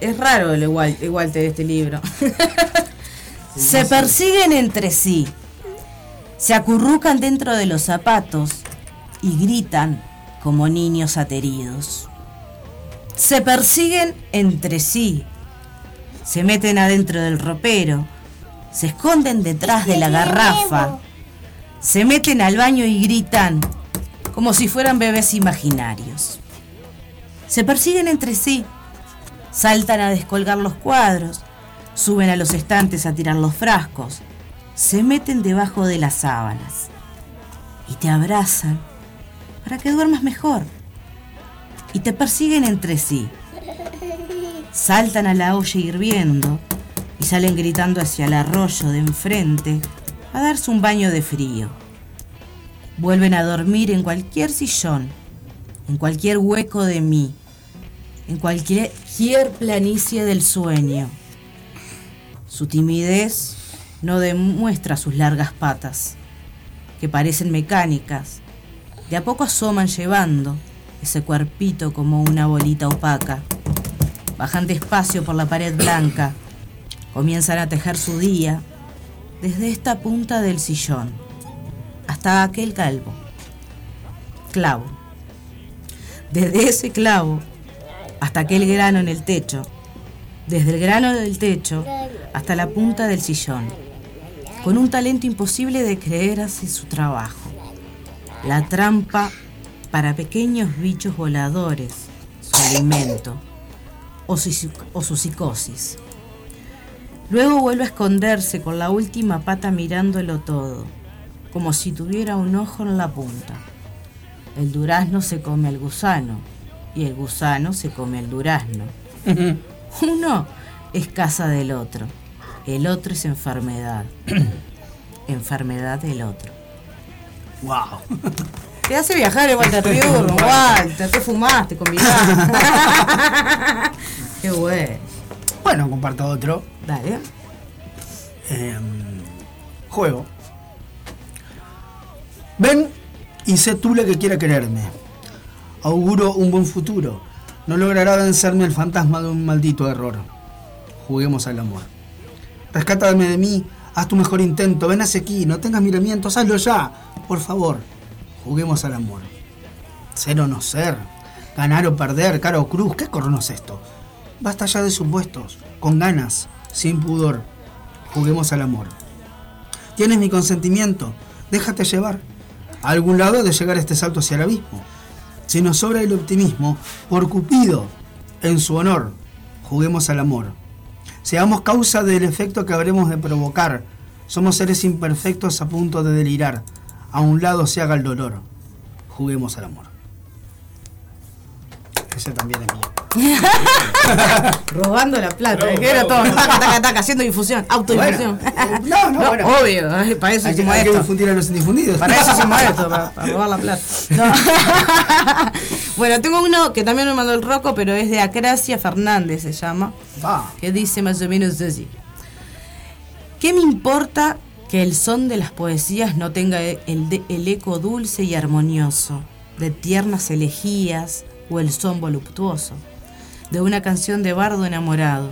Es raro el igual, Walter de este libro. Se persiguen entre sí, se acurrucan dentro de los zapatos y gritan como niños ateridos. Se persiguen entre sí, se meten adentro del ropero, se esconden detrás de la garrafa, se meten al baño y gritan como si fueran bebés imaginarios. Se persiguen entre sí, saltan a descolgar los cuadros, suben a los estantes a tirar los frascos, se meten debajo de las sábanas y te abrazan para que duermas mejor. Y te persiguen entre sí. Saltan a la olla hirviendo y salen gritando hacia el arroyo de enfrente a darse un baño de frío. Vuelven a dormir en cualquier sillón, en cualquier hueco de mí, en cualquier planicie del sueño. Su timidez no demuestra sus largas patas, que parecen mecánicas. De a poco asoman llevando ese cuerpito como una bolita opaca. Bajan despacio por la pared blanca. Comienzan a tejer su día desde esta punta del sillón hasta aquel calvo. Clavo. Desde ese clavo hasta aquel grano en el techo. Desde el grano del techo hasta la punta del sillón. Con un talento imposible de creer hace su trabajo. La trampa para pequeños bichos voladores, su alimento o su, o su psicosis. Luego vuelve a esconderse con la última pata mirándolo todo, como si tuviera un ojo en la punta. El durazno se come al gusano y el gusano se come al durazno. Uno es casa del otro, el otro es enfermedad. enfermedad del otro. Wow. Te hace viajar el Walter Burro, Walter, te fumaste, convidaste. Qué bueno. Bueno, comparto otro. Dale. Eh, juego. Ven y sé tú la que quiera quererme. Auguro un buen futuro. No logrará vencerme el fantasma de un maldito error. Juguemos al amor. Rescátame de mí, haz tu mejor intento, ven hacia aquí, no tengas miramientos, hazlo ya, por favor. Juguemos al amor. Ser o no ser, ganar o perder, cara o cruz, ¿qué corno es esto? Basta ya de supuestos, con ganas, sin pudor. Juguemos al amor. Tienes mi consentimiento, déjate llevar. A algún lado de llegar este salto hacia el abismo. Si nos sobra el optimismo, por Cupido, en su honor, juguemos al amor. Seamos causa del efecto que habremos de provocar. Somos seres imperfectos a punto de delirar. A un lado se haga el dolor. Juguemos al amor. Ese también es mío. Robando la plata, que era todo, taca, taca, taca, haciendo difusión, autodifusión. Bueno, no, no, bueno. Obvio, ay, para eso Hay que, hicimos hay que esto. difundir a los indifundidos. Para eso hicimos esto, para, para robar la plata. No. bueno, tengo uno que también me mandó el Roco, pero es de Acracia Fernández, se llama. Ah. Que dice más o menos así. ¿Qué me importa que el son de las poesías no tenga el, eco dulce y armonioso de tiernas elegías o el son voluptuoso de una canción de bardo enamorado?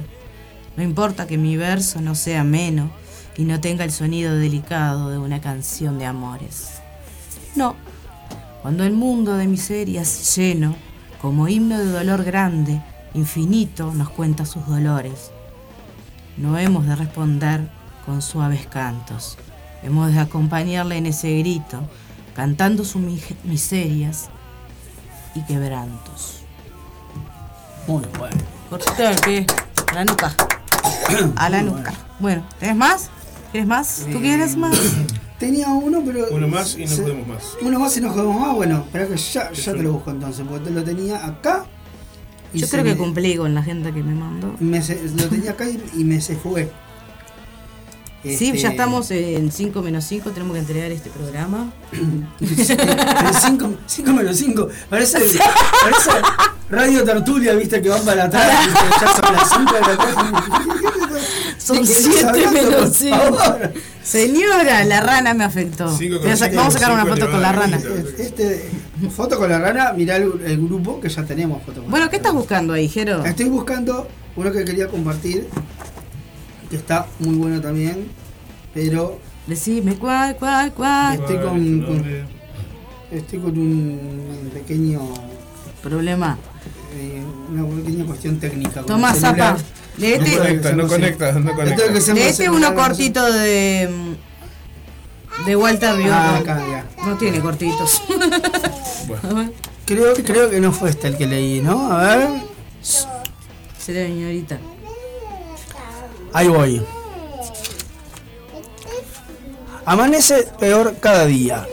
No importa que mi verso no sea ameno y no tenga el sonido delicado de una canción de amores. No, cuando el mundo de miserias lleno, como himno de dolor grande, infinito, nos cuenta sus dolores, no hemos de responder con suaves cantos, Hemos de acompañarle en ese grito, cantando sus mi- miserias y quebrantos. Muy bueno. Cortito el pie, a la nuca. A la nuca. Bueno, ¿tenés más? ¿Quieres más? ¿Tú quieres más? Tenía uno, pero. Uno más y no se- podemos más. Uno más y no jodemos más. Bueno, espera que ya, ya te lo busco entonces, porque lo tenía acá. y Yo creo que me- cumplí con la gente que me mandó. me se- lo tenía acá y, y me se fue. Sí, Este, ya estamos en 5 menos 5, tenemos que entregar este programa. 5 menos 5. Parece, parece Radio Tertulia, viste, que van para. Ya son las 5 de la tarde. Son ¿De qué estás 7 hablando, menos por 5. favor? Señora, la rana me afectó. Vamos a sacar una foto con la rana. Este, foto con la rana, mirá el, el grupo que ya tenemos foto con Bueno, ¿qué estás buscando ahí, Jero? Estoy buscando uno que quería compartir, que está muy bueno también, pero Decime cuál, cuál, cuál. estoy con, con- estoy con un pequeño Problema. eh, una pequeña cuestión técnica. Toma, zapa. Leete, No conecta, no conecta, no conecta. leete celular, uno no sé. cortito de. de Walter Río. Ah, acá, ya. No tiene cortitos. Creo, creo que no fue este el que leí, ¿no? A ver. señorita. Ahí voy. Amanece peor cada día.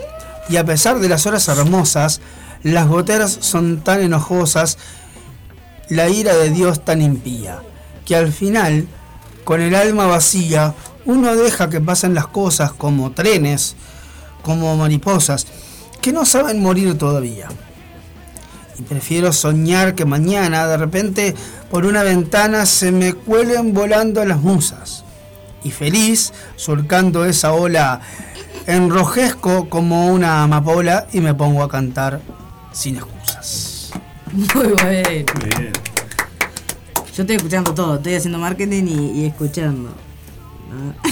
Y a pesar de las horas hermosas, las goteras son tan enojosas, la ira de Dios tan impía, que al final, con el alma vacía, uno deja que pasen las cosas como trenes, como mariposas, que no saben morir todavía. Y prefiero soñar que mañana de repente por una ventana se me cuelen volando las musas. Y feliz, surcando esa ola, enrojezco como una amapola y me pongo a cantar sin excusas. Muy bueno. Bien. Yo estoy escuchando todo, estoy haciendo marketing y, y escuchando. Ah.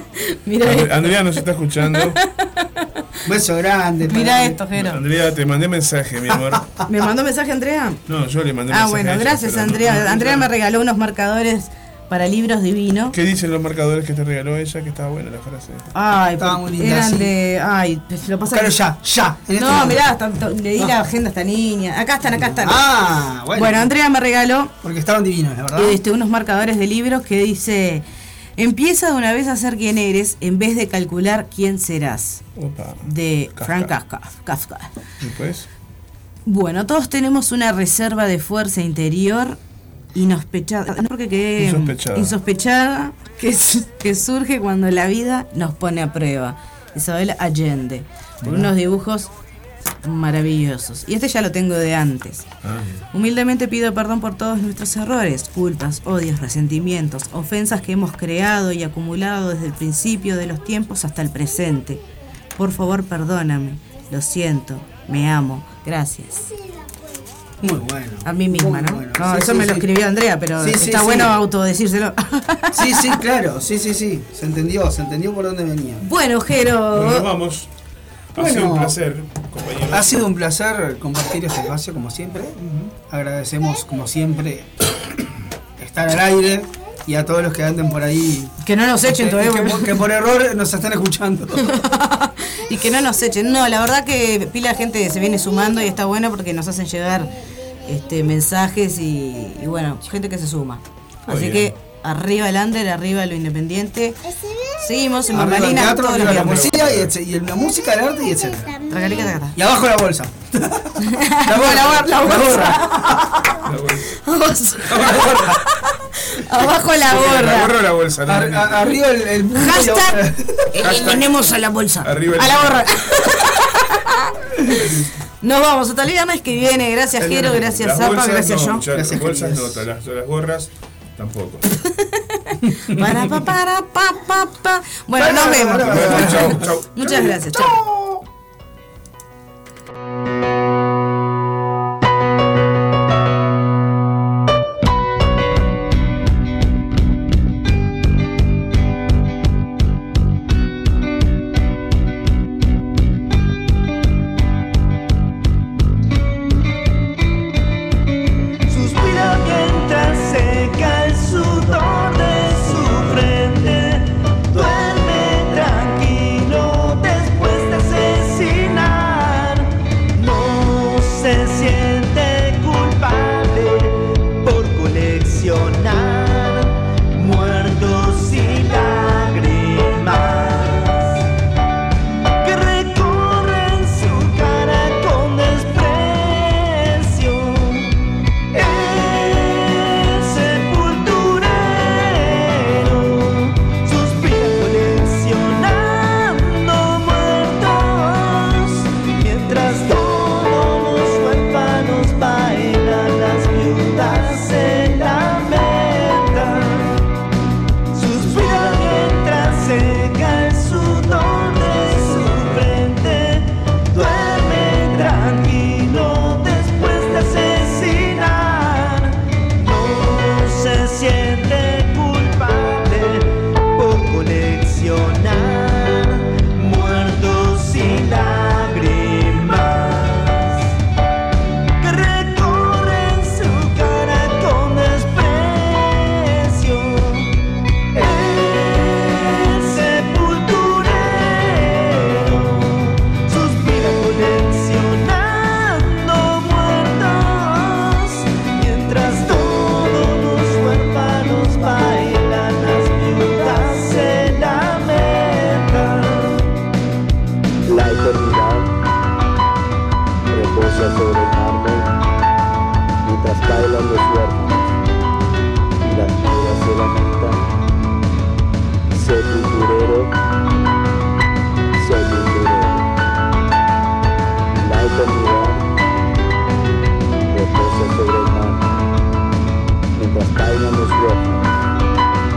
Mira And- esto. Andrea nos está escuchando. Beso grande. Mira esto, Jero. Andrea, te mandé mensaje, mi amor. ¿Me mandó mensaje Andrea? No, yo le mandé Ah, mensaje. a bueno, ella, gracias Andrea. no- Andrea me regaló unos marcadores para libros divinos. ¿Qué dicen los marcadores que te regaló ella? Que estaba buena la frase. Ay, Estaba muy linda, eran sí. de. Ay, lo pasa Claro, que- ya, ya. este No, momento. mirá, le di la agenda a esta niña. Acá están, acá están. Ah, bueno. bueno, Andrea me regaló Porque estaban divinos, la verdad. este, unos marcadores de libros que dice. Empieza de una vez a ser quien eres en vez de calcular quién serás. Opa. De Kafka. Frank Kafka. Kafka. Después. Bueno, todos tenemos una reserva de fuerza interior inospechada, no porque que, Insospechada. insospechada que, que surge cuando la vida nos pone a prueba. Isabel Allende, por unos dibujos maravillosos. Y este ya lo tengo de antes. Ah, Humildemente pido perdón por todos nuestros errores, culpas, odios, resentimientos, ofensas que hemos creado y acumulado desde el principio de los tiempos hasta el presente. Por favor, perdóname. Lo siento. Me amo. Gracias. Muy bueno. A mí misma, ¿no? bueno. No, Sí, eso sí, me lo escribió Andrea, pero está bueno autodecírselo. Sí, sí, claro. Sí, sí, sí. Se entendió, se entendió por dónde venía. bueno, Jero. Bueno, vamos. Ha Bueno. sido un placer, compañero. Ha sido un placer compartir este espacio como siempre. Agradecemos como siempre estar al aire y a todos los que anden por ahí. Que no nos echen que, todavía. que por- que por error nos están escuchando. y que no nos echen. No, la verdad que pila de gente se viene sumando y está bueno porque nos hacen llegar este mensajes y, y bueno, gente que se suma. Así que arriba el under, arriba lo independiente. Seguimos en Arriba el Mambalina teatro, todos arriba los la poesía y, etc- y la música, el arte y tracata. Y abajo la bolsa. La gorra, la bolsa. Abajo la ¿La gorra la bolsa? No, Ar- no, a- arriba el, el Hashtag eliminemos a la bolsa. Arriba el- a la gorra. Nos vamos hasta el viernes que viene. Gracias, Jero. Gracias, Zapa. Gracias, no, yo. Gracias, Las bolsas no, queridos. las, las gorras tampoco. Para, pa, para, pa, pa, pa. Bueno, nos vemos. Chau, chau. Muchas gracias. Chao.